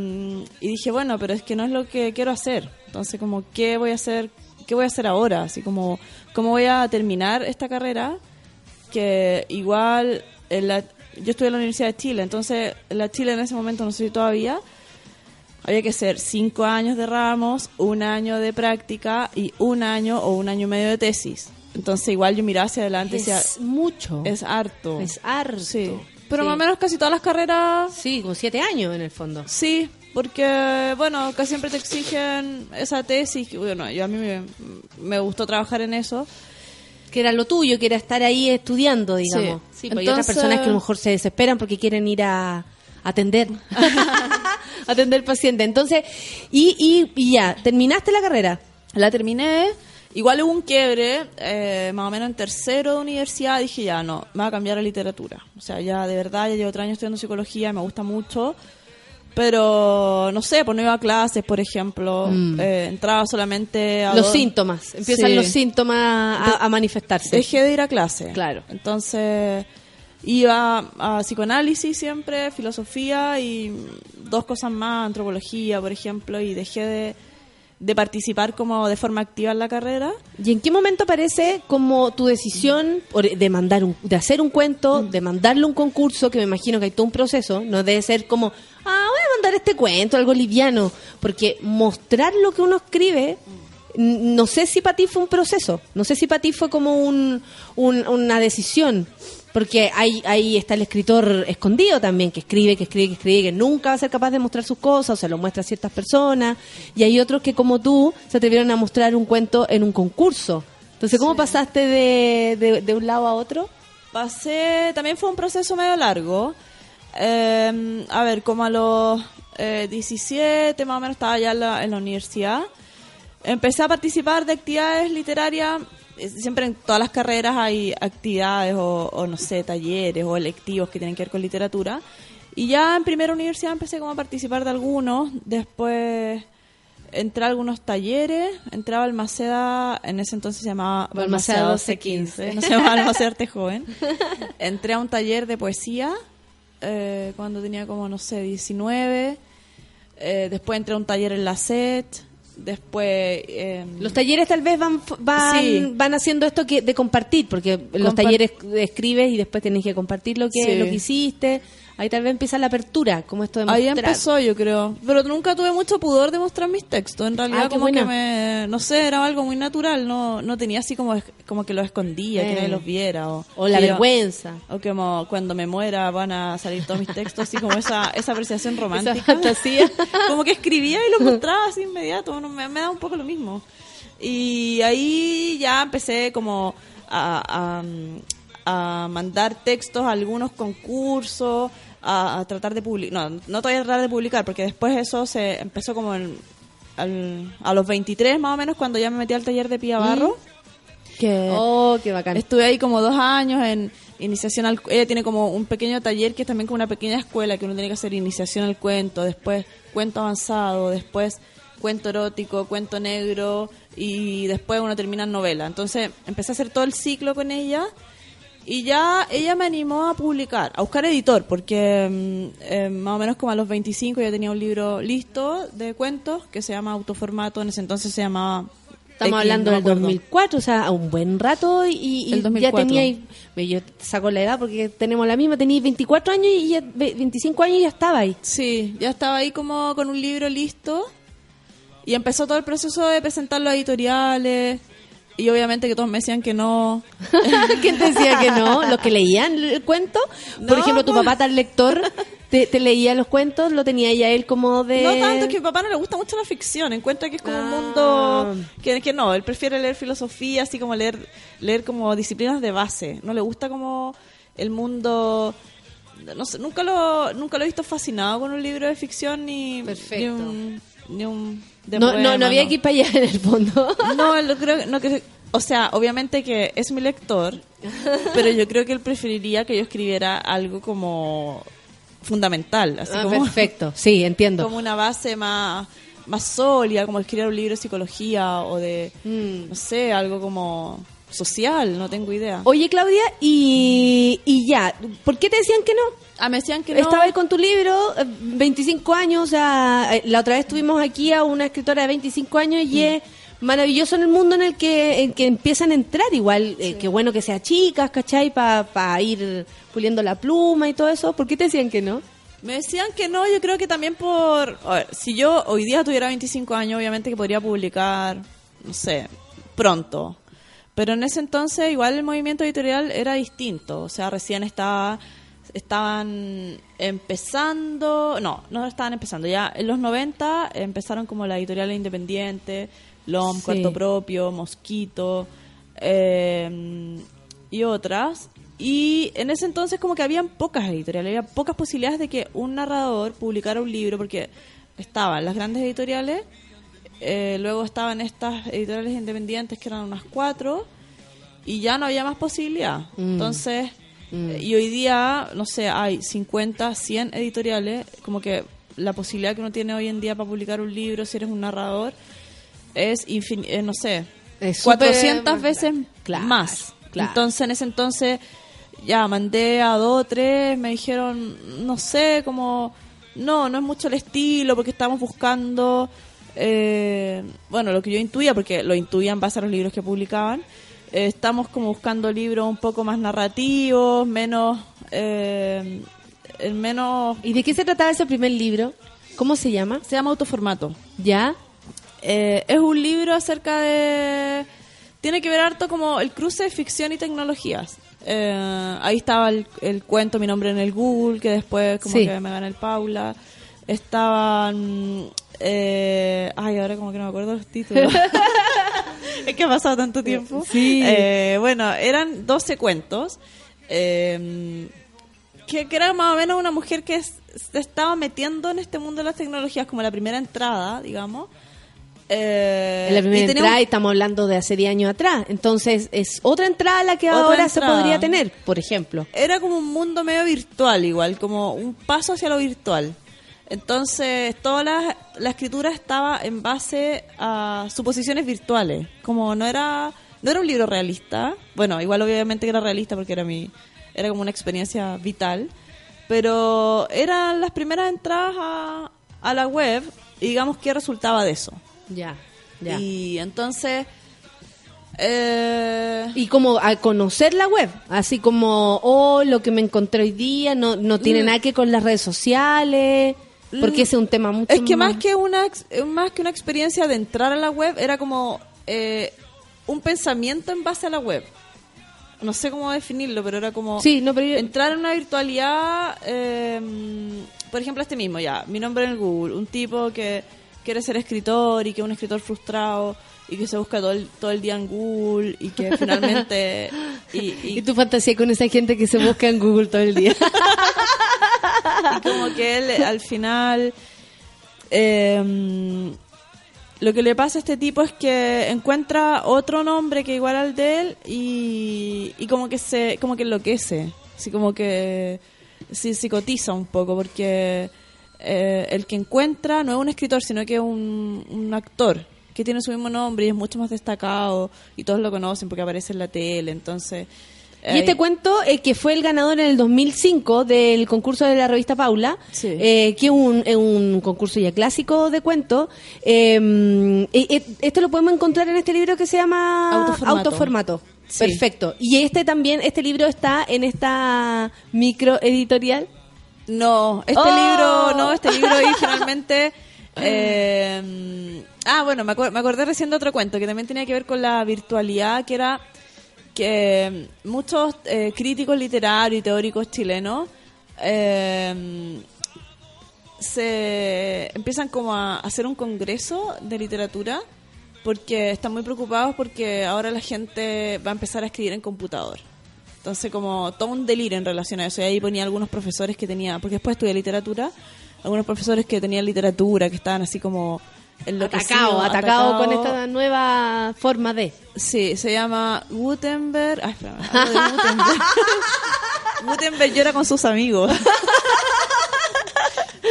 y dije, bueno, pero es que no es lo que quiero hacer. Entonces, como, ¿qué voy a hacer? ¿Qué voy a hacer ahora? Así como, ¿cómo voy a terminar esta carrera? Que igual, en la- yo estudié en la Universidad de Chile, entonces en la Chile en ese momento, no sé si todavía, había que hacer cinco años de ramos, un año de práctica y un año o un año y medio de tesis. Entonces igual yo miraba hacia adelante y decía, Es mucho. es harto. Es harto. Sí. Pero Sí. más o menos casi todas las carreras, Sí, con siete años en el fondo. sí, porque bueno, casi siempre te exigen esa tesis. y, Bueno, yo a mí me, me gustó trabajar en eso. que era lo tuyo, que era estar ahí estudiando, digamos. Sí. Sí, pues hay otras Entonces- personas que a lo mejor se desesperan porque quieren ir a atender, atender paciente. Entonces, y, y, y ya, terminaste la carrera. La terminé igual hubo un quiebre, eh, más o menos en tercero de universidad, dije ya, no, me voy a cambiar a literatura. O sea, ya de verdad, ya llevo tres años estudiando psicología, me gusta mucho. Pero, no sé, pues no iba a clases, por ejemplo. eh, entraba solamente a... Los dos- síntomas, empiezan Sí. los síntomas a, a manifestarse. Dejé de ir a clase. Claro. Entonces, iba a psicoanálisis siempre, filosofía y dos cosas más, antropología, por ejemplo, y dejé de, de participar como de forma activa en la carrera. ¿Y en qué momento aparece como tu decisión de mandar un, de hacer un cuento, de mandarle un concurso, que me imagino que hay todo un proceso, no debe ser como, ah, mandar este cuento, algo liviano, porque mostrar lo que uno escribe, no sé si para ti fue un proceso, no sé si para ti fue como un, un- una decisión, porque ahí, ahí está el escritor escondido también, que escribe, que escribe, que escribe, que nunca va a ser capaz de mostrar sus cosas, o se lo muestra a ciertas personas, y hay otros que como tú se atrevieron a mostrar un cuento en un concurso. Entonces, ¿cómo pasaste de, de, de un lado a otro? Pasé, también fue un proceso medio largo. Eh, a ver, como a los eh, 17 más o menos estaba ya en la, en la universidad. Empecé a participar de actividades literarias. Siempre en todas las carreras hay actividades o, o, no sé, talleres o electivos que tienen que ver con literatura. Y ya en primera universidad empecé como a participar de algunos. Después entré a algunos talleres. Entré a Balmaceda, en ese entonces se llamaba Balmaceda Balmaceda 1215. No se llamaba Balmaceda Arte Joven. Entré a un taller de poesía eh, cuando tenía como, no sé, 19. Eh, después entré a un taller en la SET. Después... eh, Los talleres tal vez van van, Sí. van haciendo esto que de compartir, porque los talleres escribes y después tienes que compartir lo que, Sí. lo que hiciste. Ahí tal vez empieza la apertura, como esto de Ahí mostrar. empezó, yo creo. Pero nunca tuve mucho pudor de mostrar mis textos. En realidad, Ah, qué como buena. que me. No sé, era algo muy natural. No, no tenía así como, como que los escondía, que Eh. nadie los viera. O, O la yo- vergüenza. o como cuando me muera van a salir todos mis textos, así como esa, esa apreciación romántica. Esa fantasía. como que escribía y lo mostraba así inmediato. no, me, me da un poco lo mismo. Y ahí ya empecé como a, a, a mandar textos a algunos concursos, a, a tratar de publicar. No, no todavía tratar de publicar, porque después eso se empezó como en- al- a los 23 más o menos, cuando ya me metí al taller de Pía Barro. Que Oh, qué bacán. Estuve ahí como dos años en iniciación al... Ella tiene como un pequeño taller que es también como una pequeña escuela que uno tiene que hacer iniciación al cuento, después cuento avanzado, después cuento erótico, cuento negro y después uno termina en novela. Entonces empecé a hacer todo el ciclo con ella y ya ella me animó a publicar, a buscar editor, porque mm, eh, más o menos como a los 25 ya tenía un libro listo de cuentos que se llama Autoformato, en ese entonces se llamaba... Estamos X, hablando no del acuerdo. 2004, o sea, a un buen rato y, y El 2004. ya tenía, yo saco la edad porque tenemos la misma, tenía 24 años y ya, ve- 25 años y ya estaba ahí. Sí, ya estaba ahí como con un libro listo y empezó todo el proceso de presentarlo a editoriales y obviamente que todos me decían que no. ¿Quién te decía que no? ¿Los que leían el cuento? Por ejemplo, tu pues. papá tal lector te, te leía los cuentos, lo tenía ya él como de... No tanto, es que a mi papá no le gusta mucho la ficción, encuentra que es como un Ah. mundo que, que no, él prefiere leer filosofía, así como leer leer como disciplinas de base, no le gusta como el mundo no sé, nunca lo nunca lo he visto fascinado con un libro de ficción ni Perfecto. ni un, ni un de no, no, no había que ir para allá en el fondo. No, él creo no que o sea, obviamente que es mi lector, pero yo creo que él preferiría que yo escribiera algo como fundamental, así Ah, como perfecto, sí, entiendo. como una base más más sólida, como escribir un libro de psicología o de Mm. no sé, algo como social, no tengo idea. Oye, Claudia, y, y ya, ¿por qué te decían que no? Ah, me decían que no. Estaba ahí con tu libro, eh, 25 años, o sea, eh, la otra vez tuvimos aquí a una escritora de 25 años y es maravilloso en el mundo en el que, en que empiezan a entrar igual, eh, qué bueno que sea chicas, ¿cachai? Para ir puliendo la pluma y todo eso, ¿por qué te decían que no? Me decían que no, yo creo que también por... A ver, si yo hoy día tuviera 25 años, obviamente que podría publicar, no sé, pronto. Pero en ese entonces igual el movimiento editorial era distinto. O sea, recién estaba, estaban empezando... No, no estaban empezando. Ya en los 90 empezaron como la editorial independiente, LOM, Sí. Cuarto Propio, Mosquito eh, y otras. Y en ese entonces como que habían pocas editoriales, había pocas posibilidades de que un narrador publicara un libro porque estaban las grandes editoriales eh, luego estaban estas editoriales independientes que eran unas cuatro y ya no había más posibilidad. Mm. Entonces, Mm. eh, y hoy día, no sé, hay 50, 100 editoriales, como que la posibilidad que uno tiene hoy en día para publicar un libro, si eres un narrador, es, infin- eh, no sé, Es súper- 400 veces Claro, más. claro. Entonces, en ese entonces, ya mandé a dos o tres, me dijeron, no sé, como, no, no es mucho el estilo, porque estamos buscando, eh, bueno, lo que yo intuía, porque lo intuía en base a los libros que publicaban, eh, estamos como buscando libros un poco más narrativos, menos, eh, el menos, ¿Y de qué se trataba ese primer libro? ¿Cómo se llama? se llama autoformato. ¿Ya? Es un libro acerca de... Tiene que ver harto como el cruce de ficción y tecnologías. Ahí estaba el, el cuento Mi nombre en el Google, que después como Sí. que me gana el Paula. Estaban... eh, ay, ahora como que no me acuerdo los títulos. es que ha pasado tanto tiempo. Sí. Eh, bueno, eran 12 cuentos. eh, que, que era más o menos una mujer que es- se estaba metiendo en este mundo de las tecnologías como la primera entrada, digamos. Eh, En la primera y entrada un- y estamos hablando de hace 10 años atrás. Entonces, es otra entrada la que Otra ahora se podría tener, por ejemplo. era como un mundo medio virtual igual, como un paso hacia lo virtual. Entonces, toda la, la escritura estaba en base a suposiciones virtuales. Como no era no era un libro realista. Bueno, igual obviamente que era realista porque era mi era como una experiencia vital, pero eran las primeras entradas a, a la web y digamos que resultaba de eso. Ya, ya. Y, Y entonces eh, como a conocer la web, así como, oh, lo que me encontré hoy día, no, no tiene Mm. nada que ver con las redes sociales, porque ese es un tema mucho Es que más que una eh, más que una experiencia de entrar a la web era como eh, un pensamiento en base a la web. No sé cómo definirlo, pero era como Sí, no, pero yo- entrar en una virtualidad. eh, por ejemplo, este mismo ya, mi nombre en el Google, un tipo que quiere ser escritor y que es un escritor frustrado y que se busca todo el, todo el día en Google y que finalmente y, y- Y tu fantasía con esa gente que se busca en Google todo el día. y como que él al final eh, lo que le pasa a este tipo es que encuentra otro nombre que igual al de él y, y como que se como que enloquece así como que sí, psicotiza un poco porque eh, el que encuentra no es un escritor sino que es un, un actor que tiene su mismo nombre y es mucho más destacado y todos lo conocen porque aparece en la tele entonces Y este eh, cuento, eh, que fue el ganador en el 2005 del concurso de la revista Paula, Sí. eh, que es un, un concurso ya clásico de cuentos, eh, eh, esto lo podemos encontrar en este libro que se llama Autoformato. Autoformato. Sí. Perfecto. Y este también, este libro está en esta microeditorial. No, este Oh. libro, no, este libro ahí finalmente. Eh, ah, bueno, me, acuer- me acordé recién de otro cuento que también tenía que ver con la virtualidad, que era que muchos eh, críticos literarios y teóricos chilenos eh, se empiezan como a hacer un congreso de literatura porque están muy preocupados porque ahora la gente va a empezar a escribir en computador. Entonces, como todo un delirio en relación a eso. Y ahí ponía algunos profesores que tenía, porque después estudié literatura, algunos profesores que tenían literatura, que estaban así como enloquecidos. Atacado, atacado con esta nueva forma de. Sí, se llama Gutenberg. Ay, de Gutenberg. Gutenberg llora con sus amigos.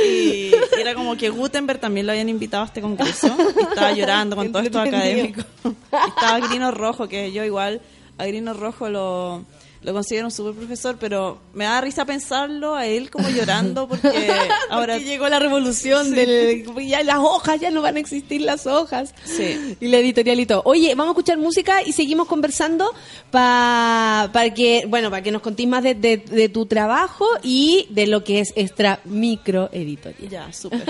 y era como que Gutenberg también lo habían invitado a este congreso. Y estaba llorando con todo esto académico. Estaba Grino Rojo, que yo igual a Grino Rojo lo, lo considero un super profesor, pero me da risa pensarlo a él como llorando porque ahora... Porque llegó la revolución Sí. del ya las hojas ya no van a existir las hojas Sí. y la editorialito oye vamos a escuchar música y seguimos conversando pa- para que bueno para que nos contéis más de, de- de tu trabajo y de lo que es extra microeditorial Ya, súper.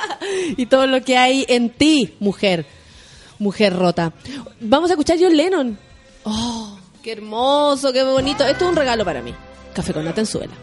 y todo lo que hay en ti mujer mujer rota vamos a escuchar John Lennon oh qué hermoso qué bonito. Esto es un regalo para mí. Café con nata en suela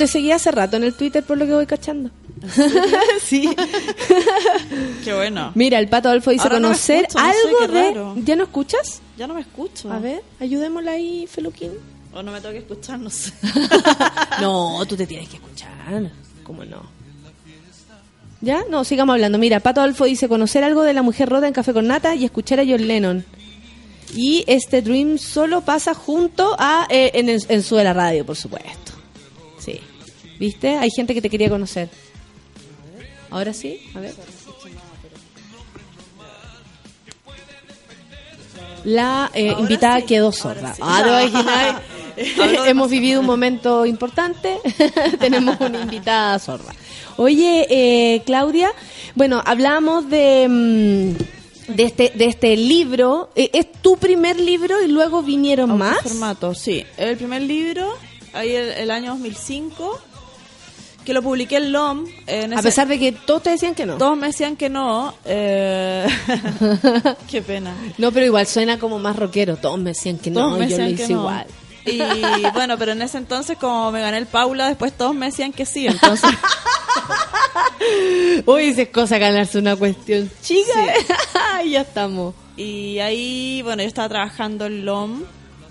te seguí hace rato en el Twitter por lo que voy cachando. sí. Qué bueno. Mira, el Pato Adolfo dice Ahora no me conocer escucho, no sé, algo de... raro. ¿Ya no escuchas? Ya no me escucho. A ver, ayudémosla ahí, Feluquín. O no me tengo que escuchar, no sé. no, tú te tienes que escuchar. ¿Cómo no? ¿Ya? No, sigamos hablando. Mira, Pato Adolfo dice conocer algo de la mujer rota en Café con Nata y escuchar a John Lennon. Y este Dream solo pasa junto a eh, en, el- en su de la radio, por supuesto. ¿Viste? Hay gente que te quería conocer. Ahora sí, a ver. La eh, invitada sí, quedó sorda. sí. Ah, Hemos vivido un momento importante. Tenemos una invitada sorda. Oye, eh, Claudia, bueno, hablamos de, mm, de, este, de este libro. Eh, ¿Es tu primer libro y luego vinieron más? formato, sí. El primer libro, ahí el, el año 2005, que lo publiqué en LOM. En A ese- pesar de que todos te decían que no. Todos me decían que no. eh, Qué pena. No, pero igual suena como más rockero. Todos me decían que no, Todos me yo lo hice que no. igual. Y bueno, pero en ese entonces, como me gané el Paula, después todos me decían que sí. Entonces, Uy, es cosa ganarse una cuestión chica. Ay, ya estamos. y ahí, bueno, yo estaba trabajando en LOM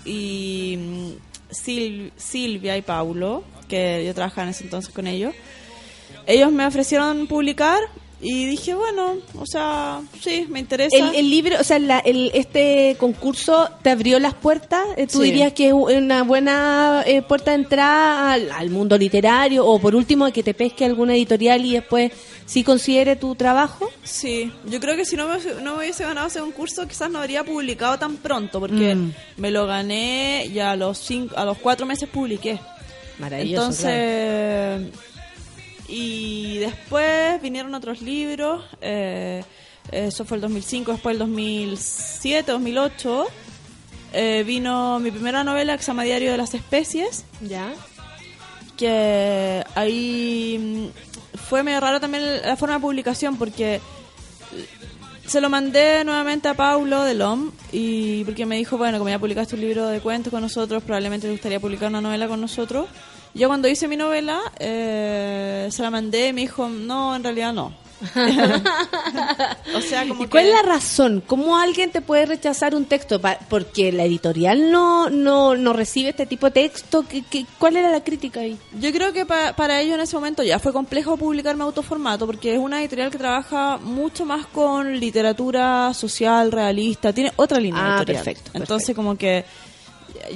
y mm, Sil- Silvia y Paulo, que yo trabajaba en ese entonces con ellos, ellos me ofrecieron publicar y dije, bueno, o sea, sí, me interesa. El, el libro, o sea, la- el, este concurso te abrió las puertas. Eh, ¿Tú Sí. dirías que es una buena eh, puerta de entrada al, al mundo literario? O por último, que te pesque alguna editorial y después sí considere tu trabajo. Sí, yo creo que si no me, no me hubiese ganado ese concurso, quizás no habría publicado tan pronto, porque Mm. me lo gané y a los, cinco, a los cuatro meses publiqué. Maravilloso. Entonces, y después vinieron otros libros, eh, eso fue el 2005, después el 2007, 2008, eh, vino mi primera novela que se llama Diario de las Especies, Ya. que ahí mm, fue medio raro también la forma de publicación porque se lo mandé nuevamente a Paulo de LOM y porque me dijo, bueno, como ya publicaste un libro de cuentos con nosotros, probablemente te gustaría publicar una novela con nosotros. Yo cuando hice mi novela, eh, se la mandé y me dijo, no, en realidad no. o sea, como ¿Y cuál que- es la razón? ¿Cómo alguien te puede rechazar un texto? ¿Porque la editorial no, no, no recibe este tipo de texto? ¿Qué, qué, cuál era la crítica ahí? Yo creo que pa- para ellos en ese momento ya fue complejo publicarme autoformato porque es una editorial que trabaja mucho más con literatura social, realista, tiene otra línea Ah, editorial. perfecto, Entonces como que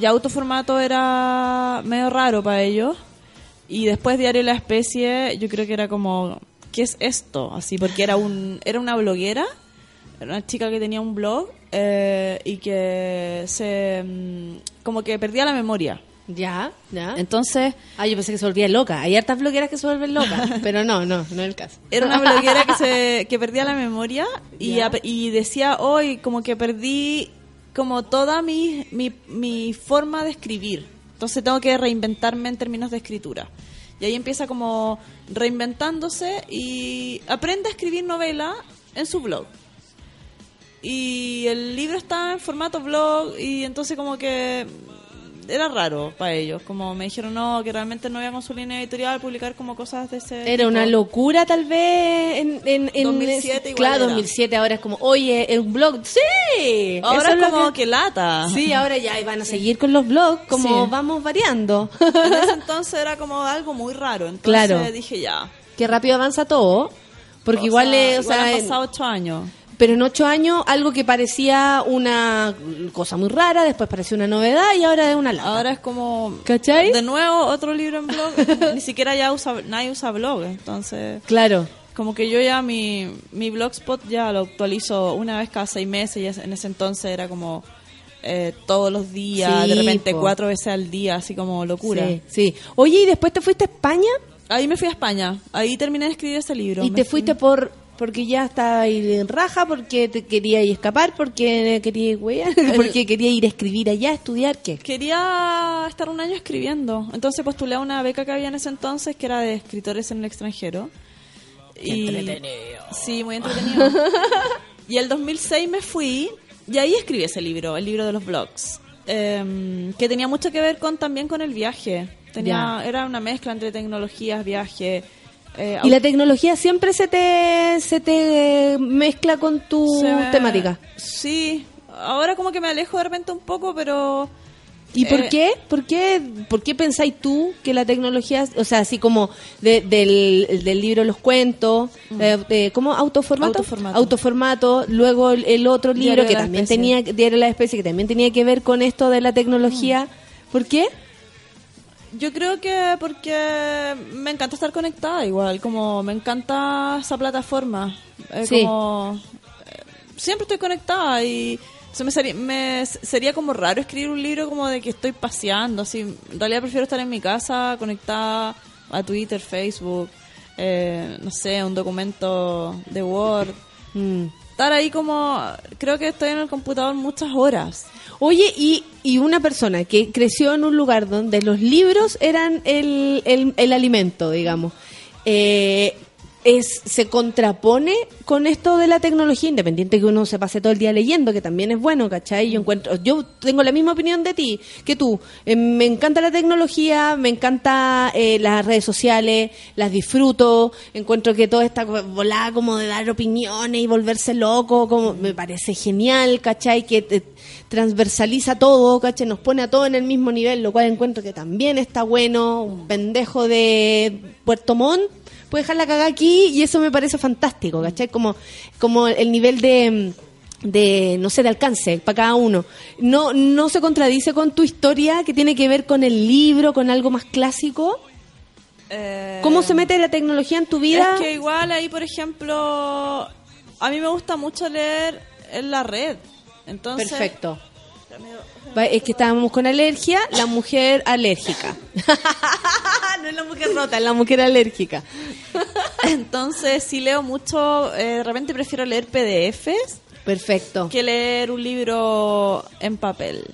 ya autoformato era medio raro para ellos y después Diario de la Especie yo creo que era como ¿qué es esto? Así porque era un era una bloguera, era una chica que tenía un blog eh, y que se mm, como que perdía la memoria. Ya, ya. Entonces Ah, yo pensé que se volvía loca. Hay hartas blogueras que se vuelven locas, pero no, no, no es el caso. Era una bloguera que se que perdía la memoria y, ap- y decía hoy como que perdí como toda mi, mi, mi forma de escribir. Entonces tengo que reinventarme en términos de escritura. Y ahí empieza como reinventándose y aprende a escribir novela en su blog. Y el libro está en formato blog y entonces como que era raro para ellos. Como me dijeron, no, que realmente no había con su línea editorial publicar como cosas de ese Era tipo. una locura tal vez en... en, en 2007 igual Claro, era. 2007 ahora es como, oye, un blog, sí. Ahora es como que, lata. Sí, ahora ya y van a seguir con los blogs, como Sí. vamos variando. En ese entonces era como algo muy raro. Entonces Claro. dije ya. Qué rápido avanza todo, porque O igual, sea, es, o igual sea, han pasado ocho años. Pero en ocho años algo que parecía una cosa muy rara, después pareció una novedad y ahora es una lata. Ahora es como... ¿Cachai? De nuevo, otro libro en blog. Ni siquiera ya usa, nadie usa blog. Entonces, Claro. como que yo ya mi, mi blogspot ya lo actualizo una vez cada seis meses. Y en ese entonces era como eh, todos los días, Sí, de repente po. cuatro veces al día, así como locura. Sí, sí. Oye, ¿y después te fuiste a España? Ahí me fui a España. Ahí terminé de escribir ese libro. y Me te fui- fuiste por porque ya estaba ahí en raja, porque te quería ir a escapar, porque quería ir, porque quería ir a escribir allá, a estudiar, ¿qué? Quería estar un año escribiendo. Entonces postulé a una beca que había en ese entonces que era de escritores en el extranjero. y... Sí, muy entretenido. y el 2006 me fui y ahí escribí ese libro, el libro de los blogs. em, que tenía mucho que ver con también con el viaje. Tenía, era una mezcla entre tecnologías, viaje. Eh, Y la tecnología siempre se te, se te mezcla con tu me- temática. Sí, ahora como que me alejo de repente un poco, pero ¿Y por Eh, qué? ¿Por qué? ¿Por qué pensáis tú que la tecnología, o sea, así como de- del, del libro Los Cuentos, eh, de- ¿cómo? ¿Autoformato? Autoformato. Autoformato, luego el, otro libro Diario que también Especie. tenía, Diario de la Especie, que también tenía que ver con esto de la tecnología. Mm. ¿Por qué? Yo creo que porque me encanta estar conectada igual, como me encanta esa plataforma. Eh, Sí. como, eh, siempre estoy conectada y se me sería, me sería como raro escribir un libro como de que estoy paseando, así. En realidad prefiero estar en mi casa conectada a Twitter, Facebook, eh, no sé, un documento de Word. Mm. Estar ahí como, creo que estoy en el computador muchas horas. Oye, y, y una persona que creció en un lugar donde los libros eran el, el, el alimento, digamos, eh, es, se contrapone con esto de la tecnología, independiente que uno se pase todo el día leyendo, que también es bueno, ¿cachai? Yo encuentro, yo tengo la misma opinión de ti que tú. Eh, me encanta la tecnología, me encanta eh, las redes sociales, las disfruto, encuentro que toda esta volada como de dar opiniones y volverse loco, como me parece genial, ¿cachai? Que te- transversaliza todo, ¿cachai? Nos pone a todos en el mismo nivel, lo cual encuentro que también está bueno. Un pendejo de Puerto Montt puede dejar la cagada aquí y eso me parece fantástico, ¿cachai? Como, como el nivel de de no sé de alcance para cada uno no no se contradice con tu historia que tiene que ver con el libro con algo más clásico cómo se mete la tecnología en tu vida Es que igual ahí, por ejemplo, a mí me gusta mucho leer en la red. Entonces, perfecto Es que estábamos con alergia, la mujer alérgica. no es la mujer rota, es la mujer alérgica. Entonces, si leo mucho, eh, de repente prefiero leer PDFs Perfecto. que leer un libro en papel.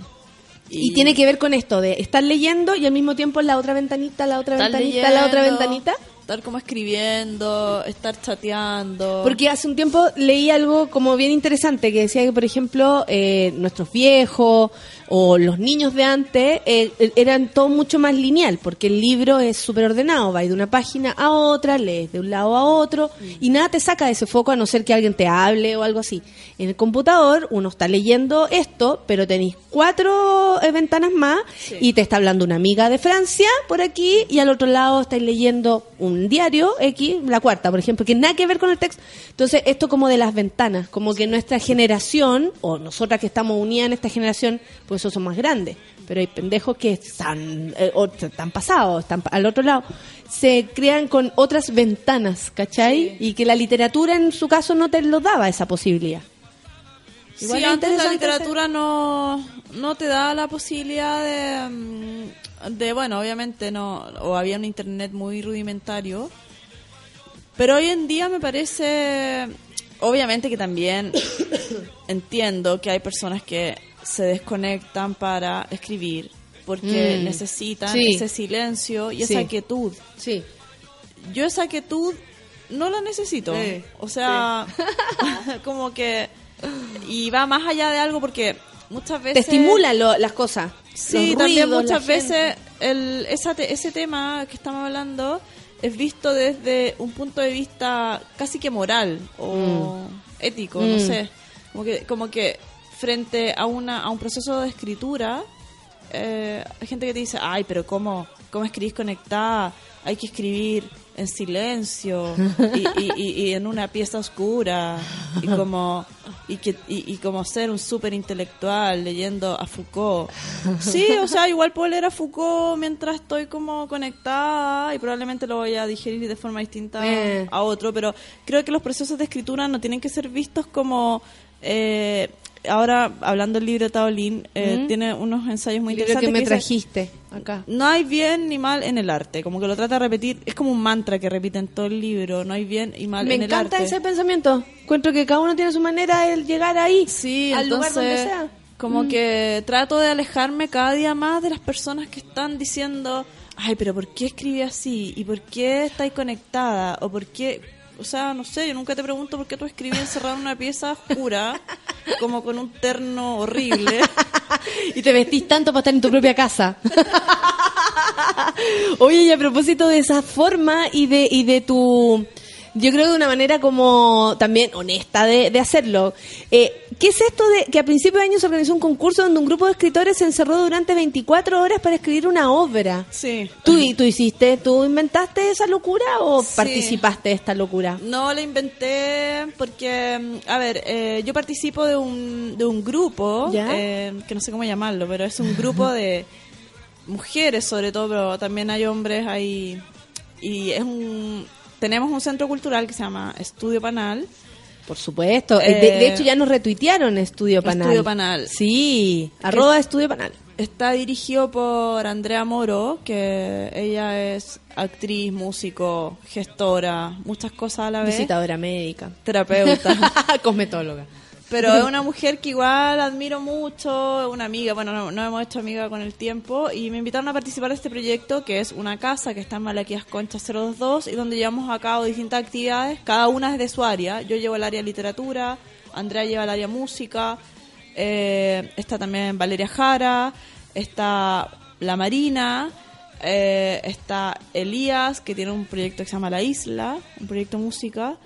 Y, tiene que ver con esto de estar leyendo y al mismo tiempo la otra ventanita, la otra ventanita, la otra ventanita. Estar como escribiendo, estar chateando. Porque hace un tiempo leí algo como bien interesante que decía que, por ejemplo, eh, nuestros viejos o los niños de antes eh, eran todo mucho más lineal, porque el libro es súper ordenado, va de una página a otra, lees de un lado a otro y nada te saca de ese foco a no ser que alguien te hable o algo así. En el computador uno está leyendo esto, pero tenéis cuatro eh, ventanas más y te está hablando una amiga de Francia por aquí y al otro lado estáis leyendo un diario X, la cuarta, por ejemplo, que nada que ver con el texto. Entonces, esto como de las ventanas, como que nuestra generación, o nosotras que estamos unidas en esta generación, pues eso son más grandes, pero hay pendejos que están, eh, o están pasados, están al otro lado, se crean con otras ventanas, ¿cachai? Y que la literatura en su caso no te lo daba esa posibilidad. Sí, Igual es antes la literatura no, no te da la posibilidad de, mm, de, bueno, obviamente no, o había un internet muy rudimentario, pero hoy en día me parece, obviamente que también entiendo que hay personas que se desconectan para escribir porque Mm. necesitan Sí. ese silencio y Sí. esa quietud. Sí. Yo esa quietud no la necesito. Sí, O sea, como que... Y va más allá de algo porque muchas Te veces... estimula lo- las cosas. Sí, también muchas veces el, esa te- ese tema que estamos hablando es visto desde un punto de vista casi que moral o ético, no Mm. sé. Como que, como que frente a, una, a un proceso de escritura, eh, hay gente que te dice, ay, pero ¿cómo, cómo escribís conectada? Hay que escribir en silencio y, y- y- y en una pieza oscura y como y que y, y como ser un súper intelectual leyendo a Foucault sí o sea igual puedo leer a Foucault mientras estoy como conectada y probablemente lo voy a digerir de forma distinta Eh. a otro pero creo que los procesos de escritura no tienen que ser vistos como eh, ahora hablando del libro de Taolín eh, tiene unos ensayos muy libro interesantes que me trajiste acá. no hay bien ni mal en el arte, como que lo trata de repetir, es como un mantra que repite en todo el libro, no hay bien y mal Me en el encanta arte. ese pensamiento. Encuentro que cada uno tiene su manera de llegar ahí, Sí, al lugar donde entonces, sea. Como que trato de alejarme cada día más de las personas que están diciendo, ay, pero ¿por qué escribí así? ¿Y por qué estáis conectada? ¿O por qué? O sea, no sé, yo nunca te pregunto por qué tú escribí encerrado en una pieza oscura, como con un terno horrible. y te vestís tanto para estar en tu propia casa. Oye, y a propósito de esa forma y de, y de tu... Yo creo de una manera como también honesta de, de hacerlo. Eh, ¿Qué es esto de que a principios de año se organizó un concurso donde un grupo de escritores se encerró durante 24 horas para escribir una obra? Sí. ¿Tú, ¿Tú hiciste, tú inventaste esa locura o Sí. participaste de esta locura? No la inventé porque, a ver, eh, yo participo de un, de un grupo, eh, que no sé cómo llamarlo, pero es un grupo de mujeres sobre todo, pero también hay hombres ahí. Y es un... Tenemos un centro cultural que se llama Estudio Panal. Por supuesto. Eh, de, Eh, de hecho, ya nos retuitearon Estudio Panal. Estudio Panal. Sí, arroba Estudio Panal. Está dirigido por Andrea Moro, que ella es actriz, músico, gestora, muchas cosas a la vez. Visitadora médica. Terapeuta. Cosmetóloga. Pero es una mujer que igual admiro mucho, una amiga, bueno, no, no hemos hecho amiga con el tiempo, y me invitaron a participar de este proyecto, que es una casa que está en Malaquías Concha 022, y donde llevamos a cabo distintas actividades, cada una es de su área. Yo llevo el área literatura, Andrea lleva el área música, eh, está también Valeria Jara, está La Marina, eh, está Elías, que tiene un proyecto que se llama La Isla, un proyecto música.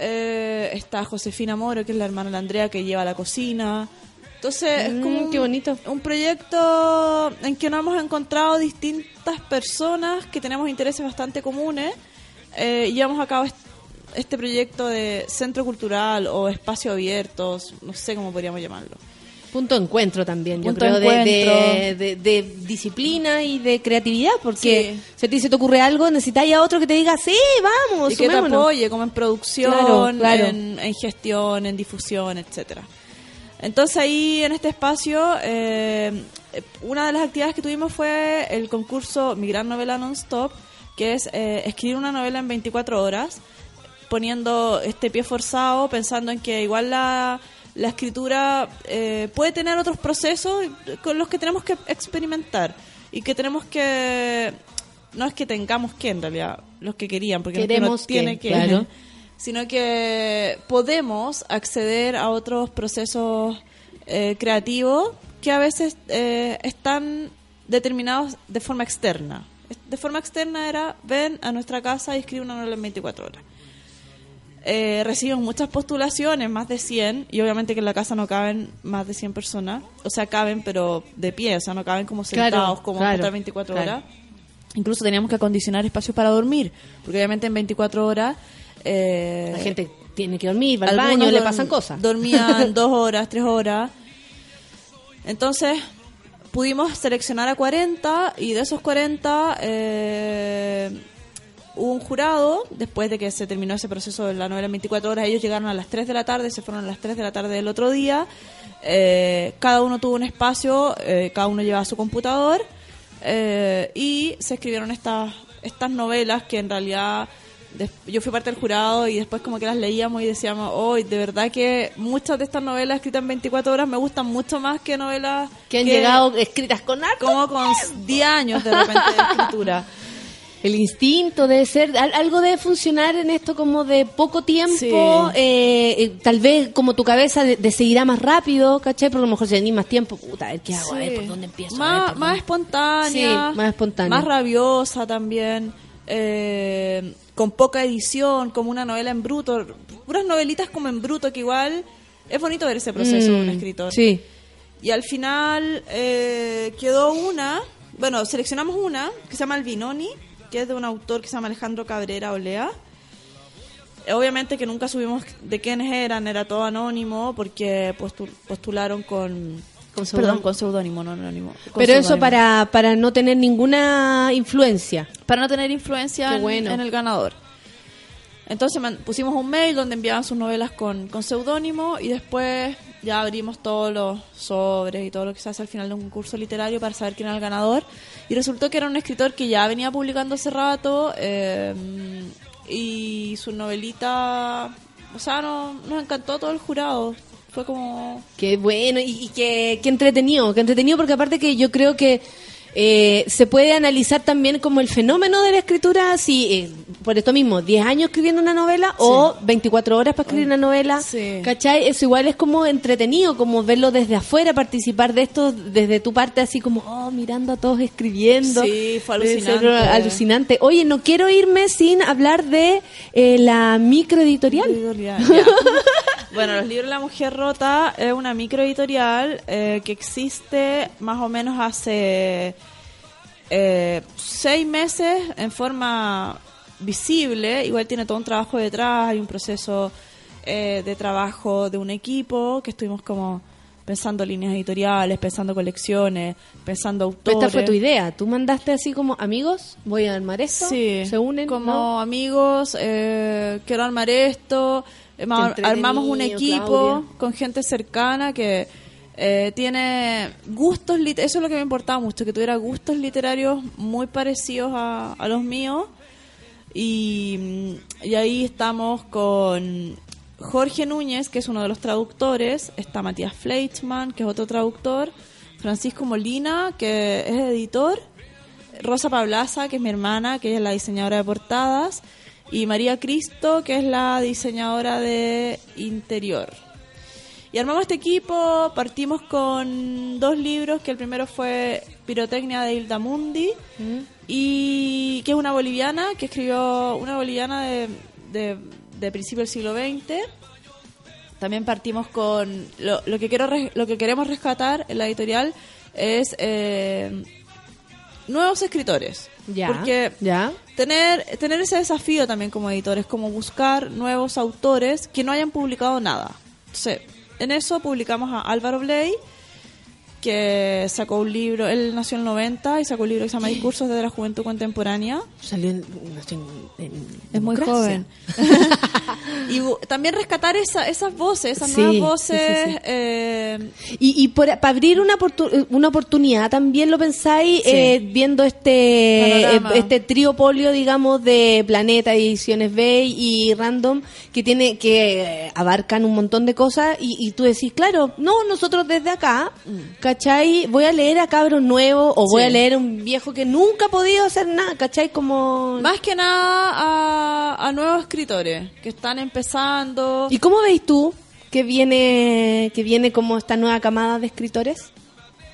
Eh, está Josefina Moro, que es la hermana de Andrea, que lleva la cocina. Entonces, es Mm, como un, qué bonito. un proyecto en que nos hemos encontrado distintas personas que tenemos intereses bastante comunes eh, y llevamos a cabo est- este proyecto de centro cultural o espacio abierto, no sé cómo podríamos llamarlo. Punto de encuentro también, yo Punto creo, de de, de, encuentro. de- de disciplina y de creatividad, porque Sí. se te ocurre algo, necesitas a otro que te diga, sí, vamos, y que te sumémonos". apoye como en producción, Claro, claro. En, en gestión, en difusión, etcétera. Entonces ahí en este espacio, eh, una de las actividades que tuvimos fue el concurso Mi Gran Novela Non-Stop, que es eh, escribir una novela en 24 horas, poniendo este pie forzado, pensando en que igual la, la escritura eh, puede tener otros procesos con los que tenemos que experimentar y que tenemos que... No es que tengamos que, en realidad, los que querían, porque que Queremos no tiene que, que, claro. sino que podemos acceder a otros procesos eh, creativos que a veces eh, están determinados de forma externa. De forma externa era, ven a nuestra casa y escribe una novela en 24 horas. Eh, recibimos muchas postulaciones, más de 100, y obviamente que en la casa no caben más de 100 personas. O sea, caben, pero de pie, o sea, no caben como Claro, sentados, como claro, estar 24 claro. horas. Incluso teníamos que acondicionar espacios para dormir, porque obviamente en 24 horas... eh, La gente tiene que dormir, va al baño, le pasan cosas. Dormían dos horas, tres horas. Entonces, pudimos seleccionar a 40 y de esos 40 eh, hubo un jurado, después de que se terminó ese proceso de la novela en 24 horas, ellos llegaron a las 3 de la tarde, se fueron a las 3 de la tarde del otro día. Eh, cada uno tuvo un espacio, eh, cada uno llevaba su computador eh, y se escribieron estas estas novelas que en realidad yo fui parte del jurado y después como que las leíamos y decíamos, hoy de verdad que muchas de estas novelas escritas en 24 horas me gustan mucho más que novelas Que han llegado escritas con arte. como con 10 años de repente de escritura. El instinto debe ser, al- algo debe funcionar en esto como de poco tiempo, Sí. eh, eh, tal vez como tu cabeza de, de seguirá más rápido, ¿cachai? Porque a lo mejor si tenés más tiempo, puta, a ver qué hago, a ver por dónde empiezo. Más, por más dónde- espontánea. Sí, más espontánea. Más rabiosa también. eh, con poca edición, como una novela en bruto. Puras novelitas como en bruto, que igual es bonito ver ese proceso de un Mm, escritor. Sí. Y al final eh, quedó una, bueno, seleccionamos una que se llama El Vinoni, que es de un autor que se llama Alejandro Cabrera Olea. Eh, Obviamente que nunca subimos de quiénes eran, era todo anónimo porque postu- postularon con, Con perdón, con seudónimo, no anónimo. Pero eso para, para no tener ninguna influencia. para no tener influencia en, bueno. en el ganador. Entonces pusimos un mail donde enviaban sus novelas con, con seudónimo y después ya abrimos todos los sobres y todo lo que se hace al final de un concurso literario para saber quién era el ganador. Y resultó que era un escritor que ya venía publicando hace rato eh, y su novelita, o sea, no, nos encantó todo el jurado. Fue como... Qué bueno y, y qué entretenido, qué entretenido porque aparte que yo creo que eh, se puede analizar también como el fenómeno de la escritura, si, eh, por esto mismo, 10 años escribiendo una novela o 24 horas para escribir una novela. Sí. ¿Cachai? Eso igual es como entretenido, como verlo desde afuera, participar de esto desde tu parte, así como, oh, mirando a todos escribiendo. Sí, fue alucinante. alucinante. Oye, no quiero irme sin hablar de eh, la microeditorial. Editorial, bueno, los libros de la mujer rota es una microeditorial eh, que existe más o menos hace eh, seis meses en forma visible. Igual tiene todo un trabajo detrás, hay un proceso eh, de trabajo de un equipo que estuvimos como pensando líneas editoriales, pensando colecciones, pensando autores. Esta fue tu idea. Tú mandaste así como, amigos, voy a armar esto. Sí, Se unen. como ¿no? amigos, eh, quiero armar esto. eh, armamos un equipo Claudia. con gente cercana que eh, tiene gustos, eso es lo que me importaba mucho, que tuviera gustos literarios muy parecidos a, a los míos. Y, y ahí estamos con Jorge Núñez, que es uno de los traductores, está Matías Fleischmann, que es otro traductor, Francisco Molina, que es editor, Rosa Pablaza, que es mi hermana, que es la diseñadora de portadas, y María Cristo, que es la diseñadora de interior. Y armamos este equipo, partimos con dos libros, que el primero fue Pirotecnia de Hilda Mundi, y que es una boliviana, que escribió una boliviana de, de, de principio del siglo XX. También partimos con lo, lo que quiero lo que queremos rescatar en la editorial es eh, nuevos escritores. Ya. Porque Ya. tener, tener ese desafío también como editores, como buscar nuevos autores que no hayan publicado nada. Entonces, en eso publicamos a Álvaro Bley, que sacó un libro, él nació en el 90 y sacó un libro que se llama Discursos desde la Juventud Contemporánea. Salió en, nació en- en Es muy joven. y también rescatar esa, esas voces, esas Sí, nuevas voces. sí, sí. eh, Y, y para abrir una, oportu- una oportunidad, también lo pensáis eh, viendo este eh, este triopolio, digamos, de Planeta, Ediciones B y Random, que tiene que eh, abarcan un montón de cosas y, y tú decís, claro, no, nosotros desde acá, ¿cachai? Voy a leer a cabros nuevos o voy Mm. A leer a un viejo que nunca ha podido hacer nada, ¿cachai? Como... más que nada a, a nuevos escritores que están empezando. ¿Y cómo veis tú que viene que viene como esta nueva camada de escritores?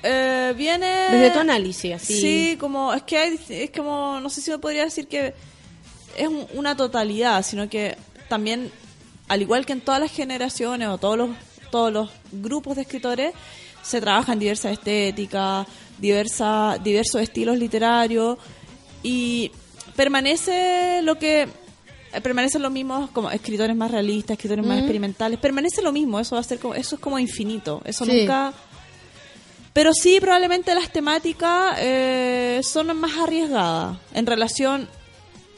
Eh, viene Desde tu análisis, así. Sí, como es que hay, es como no sé si me podría decir que es un- una totalidad, sino que también al igual que en todas las generaciones o todos los todos los grupos de escritores se trabajan diversas estéticas, diversas diversos estilos literarios y permanece lo que permanecen los mismos como escritores más realistas, escritores más experimentales, permanece lo mismo, eso va a ser como eso es como infinito, eso Sí. nunca pero sí, probablemente las temáticas eh, son más arriesgadas en relación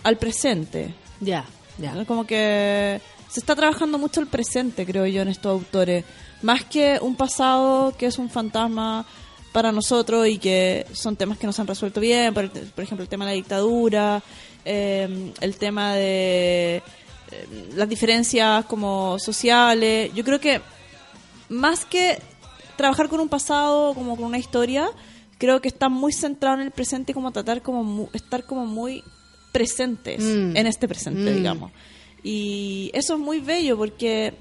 al presente. Ya, ya. Como que se está trabajando mucho el presente, creo yo, en estos autores. Más que un pasado que es un fantasma para nosotros y que son temas que nos han resuelto bien. Por, por ejemplo, el tema de la dictadura, eh, el tema de eh, las diferencias como sociales. Yo creo que más que trabajar con un pasado, como con una historia, creo que está muy centrado en el presente y como tratar como mu- estar como muy presentes Mm. en este presente, Mm. digamos. Y eso es muy bello porque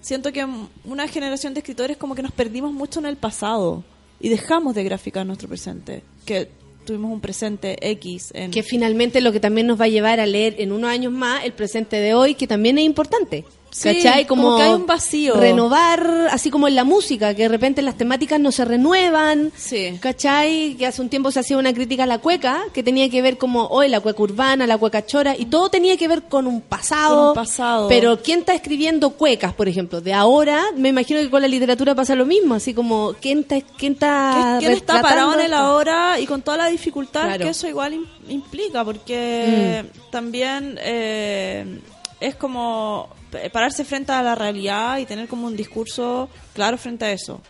siento que una generación de escritores como que nos perdimos mucho en el pasado y dejamos de graficar nuestro presente, que tuvimos un presente X Que finalmente lo que también nos va a llevar a leer en unos años más el presente de hoy, que también es importante. Sí, ¿Cachai? como que hay un vacío. Renovar, así como en la música, que de repente las temáticas no se renuevan. Sí. ¿Cachai? Que hace un tiempo se hacía una crítica a la cueca, que tenía que ver como hoy la cueca urbana, la cueca chora, y todo tenía que ver con un pasado. Con un pasado. Pero ¿quién está escribiendo cuecas, por ejemplo? De ahora, me imagino que con la literatura pasa lo mismo, así como ¿quién está, quién está, ¿Quién está parado en el ahora y con toda la dificultad Claro. que eso igual im- implica? Porque Mm. también eh, es como pararse frente a la realidad y tener como un discurso claro frente a eso.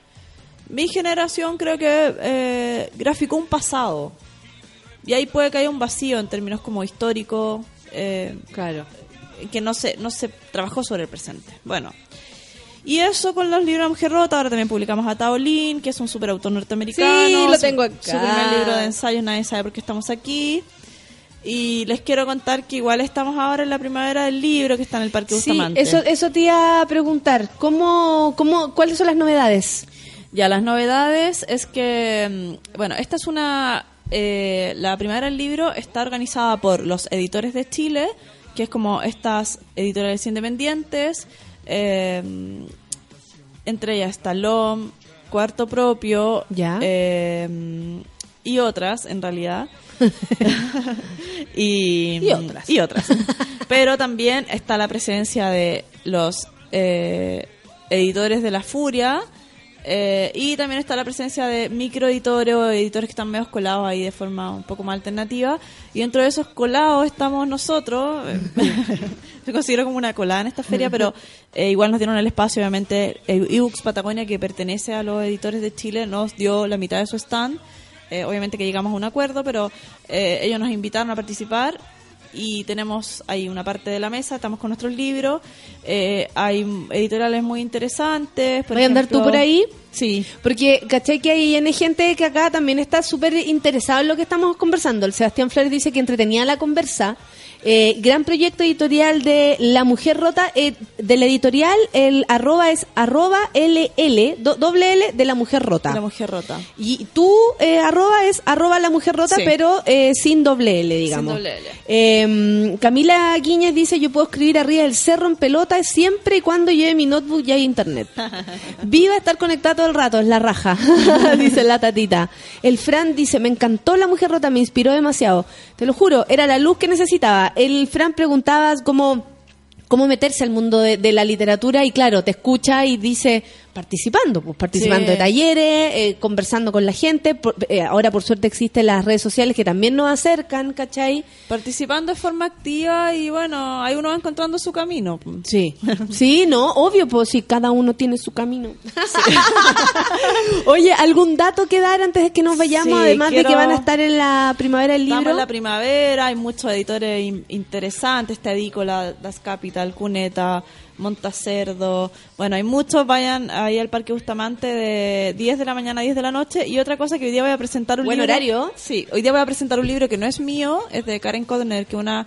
Mi generación creo que eh, graficó un pasado y ahí puede que haya un vacío en términos como históricos. eh, Claro. que no se, no se trabajó sobre el presente. Bueno, y eso con los libros de Mujer Rota, ahora también publicamos a Taolín, que es un superautor norteamericano. Sí, lo tengo acá. Su primer libro de ensayos, nadie sabe por qué estamos aquí. Y les quiero contar que igual estamos ahora en la primavera del libro que está en el Parque Sí, Bustamante. eso, eso te iba a preguntar. ¿Cómo, cómo, ¿Cuáles son las novedades? Ya, las novedades es que, mm, bueno, esta es una... eh, la primavera del libro está organizada por los editores de Chile, que es como estas editoriales independientes. eh, entre ellas está LOM, Cuarto Propio Ya. eh, y otras, en realidad. y, Y otras. y otras. Pero también está la presencia de los eh, editores de La Furia. eh, y también está la presencia de microeditores o editores que están medio colados ahí de forma un poco más alternativa. Y dentro de esos colados estamos nosotros. Yo considero como una colada en esta feria, pero eh, igual nos dieron el espacio, obviamente. eh, ebooks Patagonia, que pertenece a los editores de Chile, nos dio la mitad de su stand. Eh, obviamente que llegamos a un acuerdo, pero eh, ellos nos invitaron a participar y tenemos ahí una parte de la mesa, estamos con nuestros libros, eh, hay editoriales muy interesantes. por ¿Voy a andar tú por ahí? Sí. Porque, ¿cachai? Que hay N gente que acá también está súper interesado en lo que estamos conversando. El Sebastián Flores dice que entretenía la conversa. Eh, gran proyecto editorial de La Mujer Rota. Eh, de la editorial, el arroba es arroba LL, do- doble L de La Mujer Rota. La mujer rota. Y tú, eh, arroba es arroba La Mujer Rota, Sí. pero eh, sin doble L, digamos. doble L. Eh, Camila Guiñez dice, yo puedo escribir arriba del cerro en pelota siempre y cuando lleve mi notebook y hay internet. Viva estar conectada todo el rato, es la raja, dice la tatita. El Fran dice, me encantó la mujer rota, me inspiró demasiado. Te lo juro, era la luz que necesitaba. El Fran preguntaba cómo, cómo meterse al mundo de, de la literatura y claro, te escucha y dice, participando, pues participando Sí. de talleres, eh, conversando con la gente. Por- eh, ahora por suerte existen las redes sociales que también nos acercan, ¿cachai? Participando de forma activa y bueno, ahí uno va encontrando su camino. Sí, sí, no, obvio, pues si cada uno tiene su camino. Oye, ¿algún dato que dar antes de que nos vayamos? Sí, Además de quiero- que van a estar en la primavera del Estamos libro. en la primavera, hay muchos editores in- interesantes, está Edícola, Das Capital, Cuneta, Montacerdo, bueno, hay muchos, vayan ahí al Parque Bustamante de 10 de la mañana a 10 de la noche. Y otra cosa que hoy día voy a presentar un Buen libro. horario. Sí, hoy día voy a presentar un libro que no es mío, es de Karen Kodner, que es una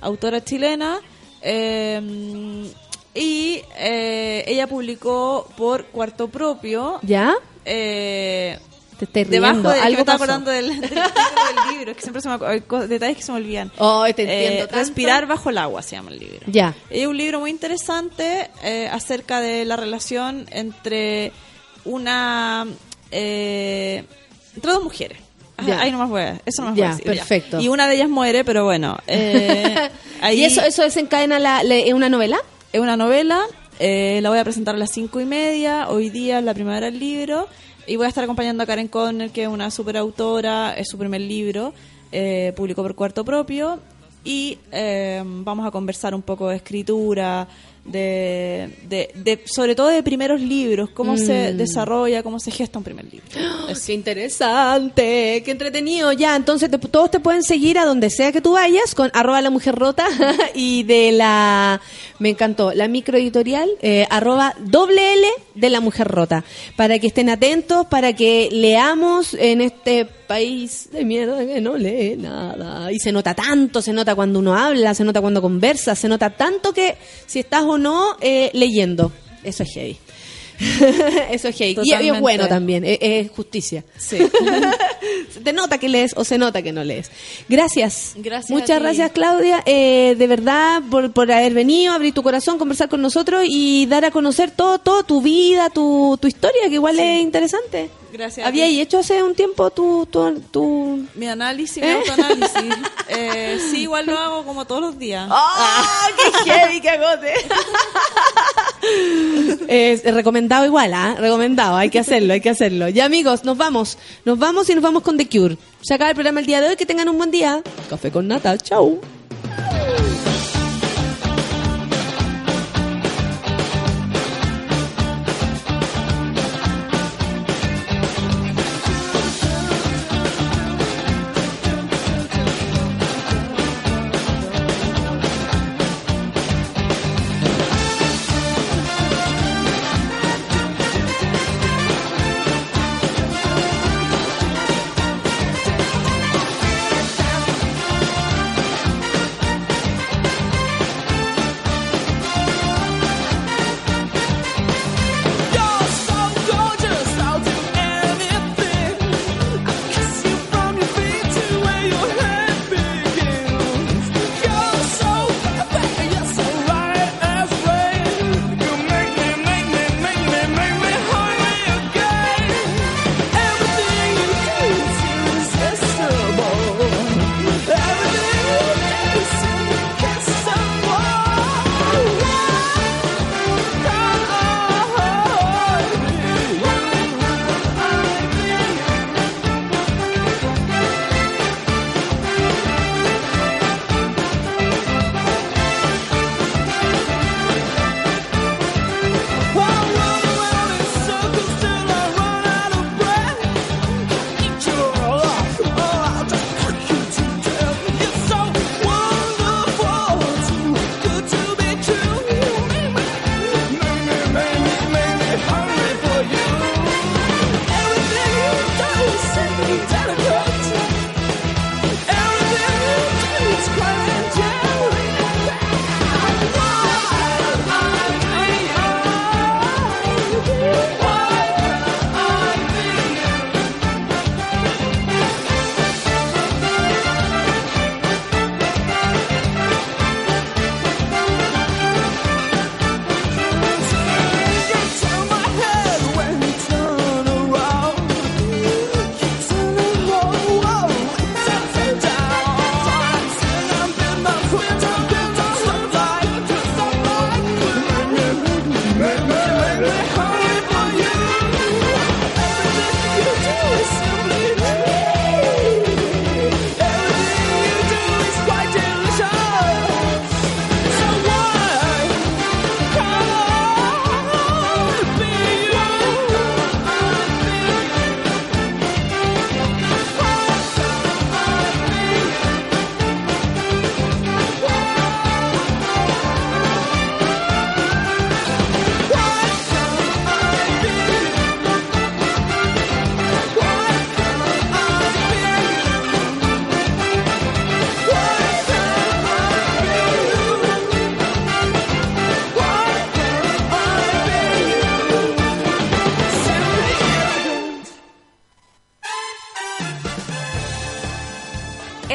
autora chilena. eh, y eh, ella publicó por cuarto propio. ¿Ya? Eh, Te debajo riendo. de, me Algo estaba pasó. acordando del, del del libro, que siempre se me hay detalles que se me olvidan. Oh, te entiendo Eh. Respirar bajo el agua se llama el libro. Ya. Es un libro muy interesante eh, acerca de la relación entre una eh, entre dos mujeres. Ah, Ya. Ahí nomás voy a, eso nomás Ya, voy a decir, perfecto. Y una de ellas muere, pero bueno. eh, ahí ¿Y eso, eso desencadena la, la- una novela? es una novela, eh, la voy a presentar a las cinco y media, hoy día es la primavera del libro, y voy a estar acompañando a Karen Conner, que es una super autora, es su primer libro, eh, publicó por cuarto propio, y eh, vamos a conversar un poco de escritura, de, de, de- sobre todo de primeros libros, cómo se desarrolla, cómo se gesta un primer libro. Es interesante, qué entretenido. Ya, entonces te- todos te pueden seguir a donde sea que tú vayas con arroba la mujer rota y de la, me encantó, la microeditorial, eh, arroba doble L de la mujer rota. Para que estén atentos, para que leamos en este país de mierda que no lee nada. Y se nota tanto, se nota cuando uno habla, se nota cuando conversa, se nota tanto que si estás o no eh, leyendo. Eso es heavy. Eso es heavy. Y- Y, es bueno también, es, es justicia. Sí. Se te nota que lees o se nota que no lees. Gracias. Muchas gracias, Claudia, eh, de verdad, por, por haber venido, abrir tu corazón, conversar con nosotros y dar a conocer todo, todo tu vida, tu, tu historia, que igual es interesante. Gracias Había hecho hace un tiempo tu... tu, tu... Mi análisis, mi ¿Eh? autoanálisis. Eh, sí, igual lo hago como todos los días. ¡Ah! ¡Qué heavy, qué agote! Es recomendado igual, ¿ah? Recomendado, hay que hacerlo, hay que hacerlo. Ya amigos, nos vamos. Nos vamos y nos vamos con The Cure. Se acaba el programa el día de hoy, que tengan un buen día. Café con nata, chau.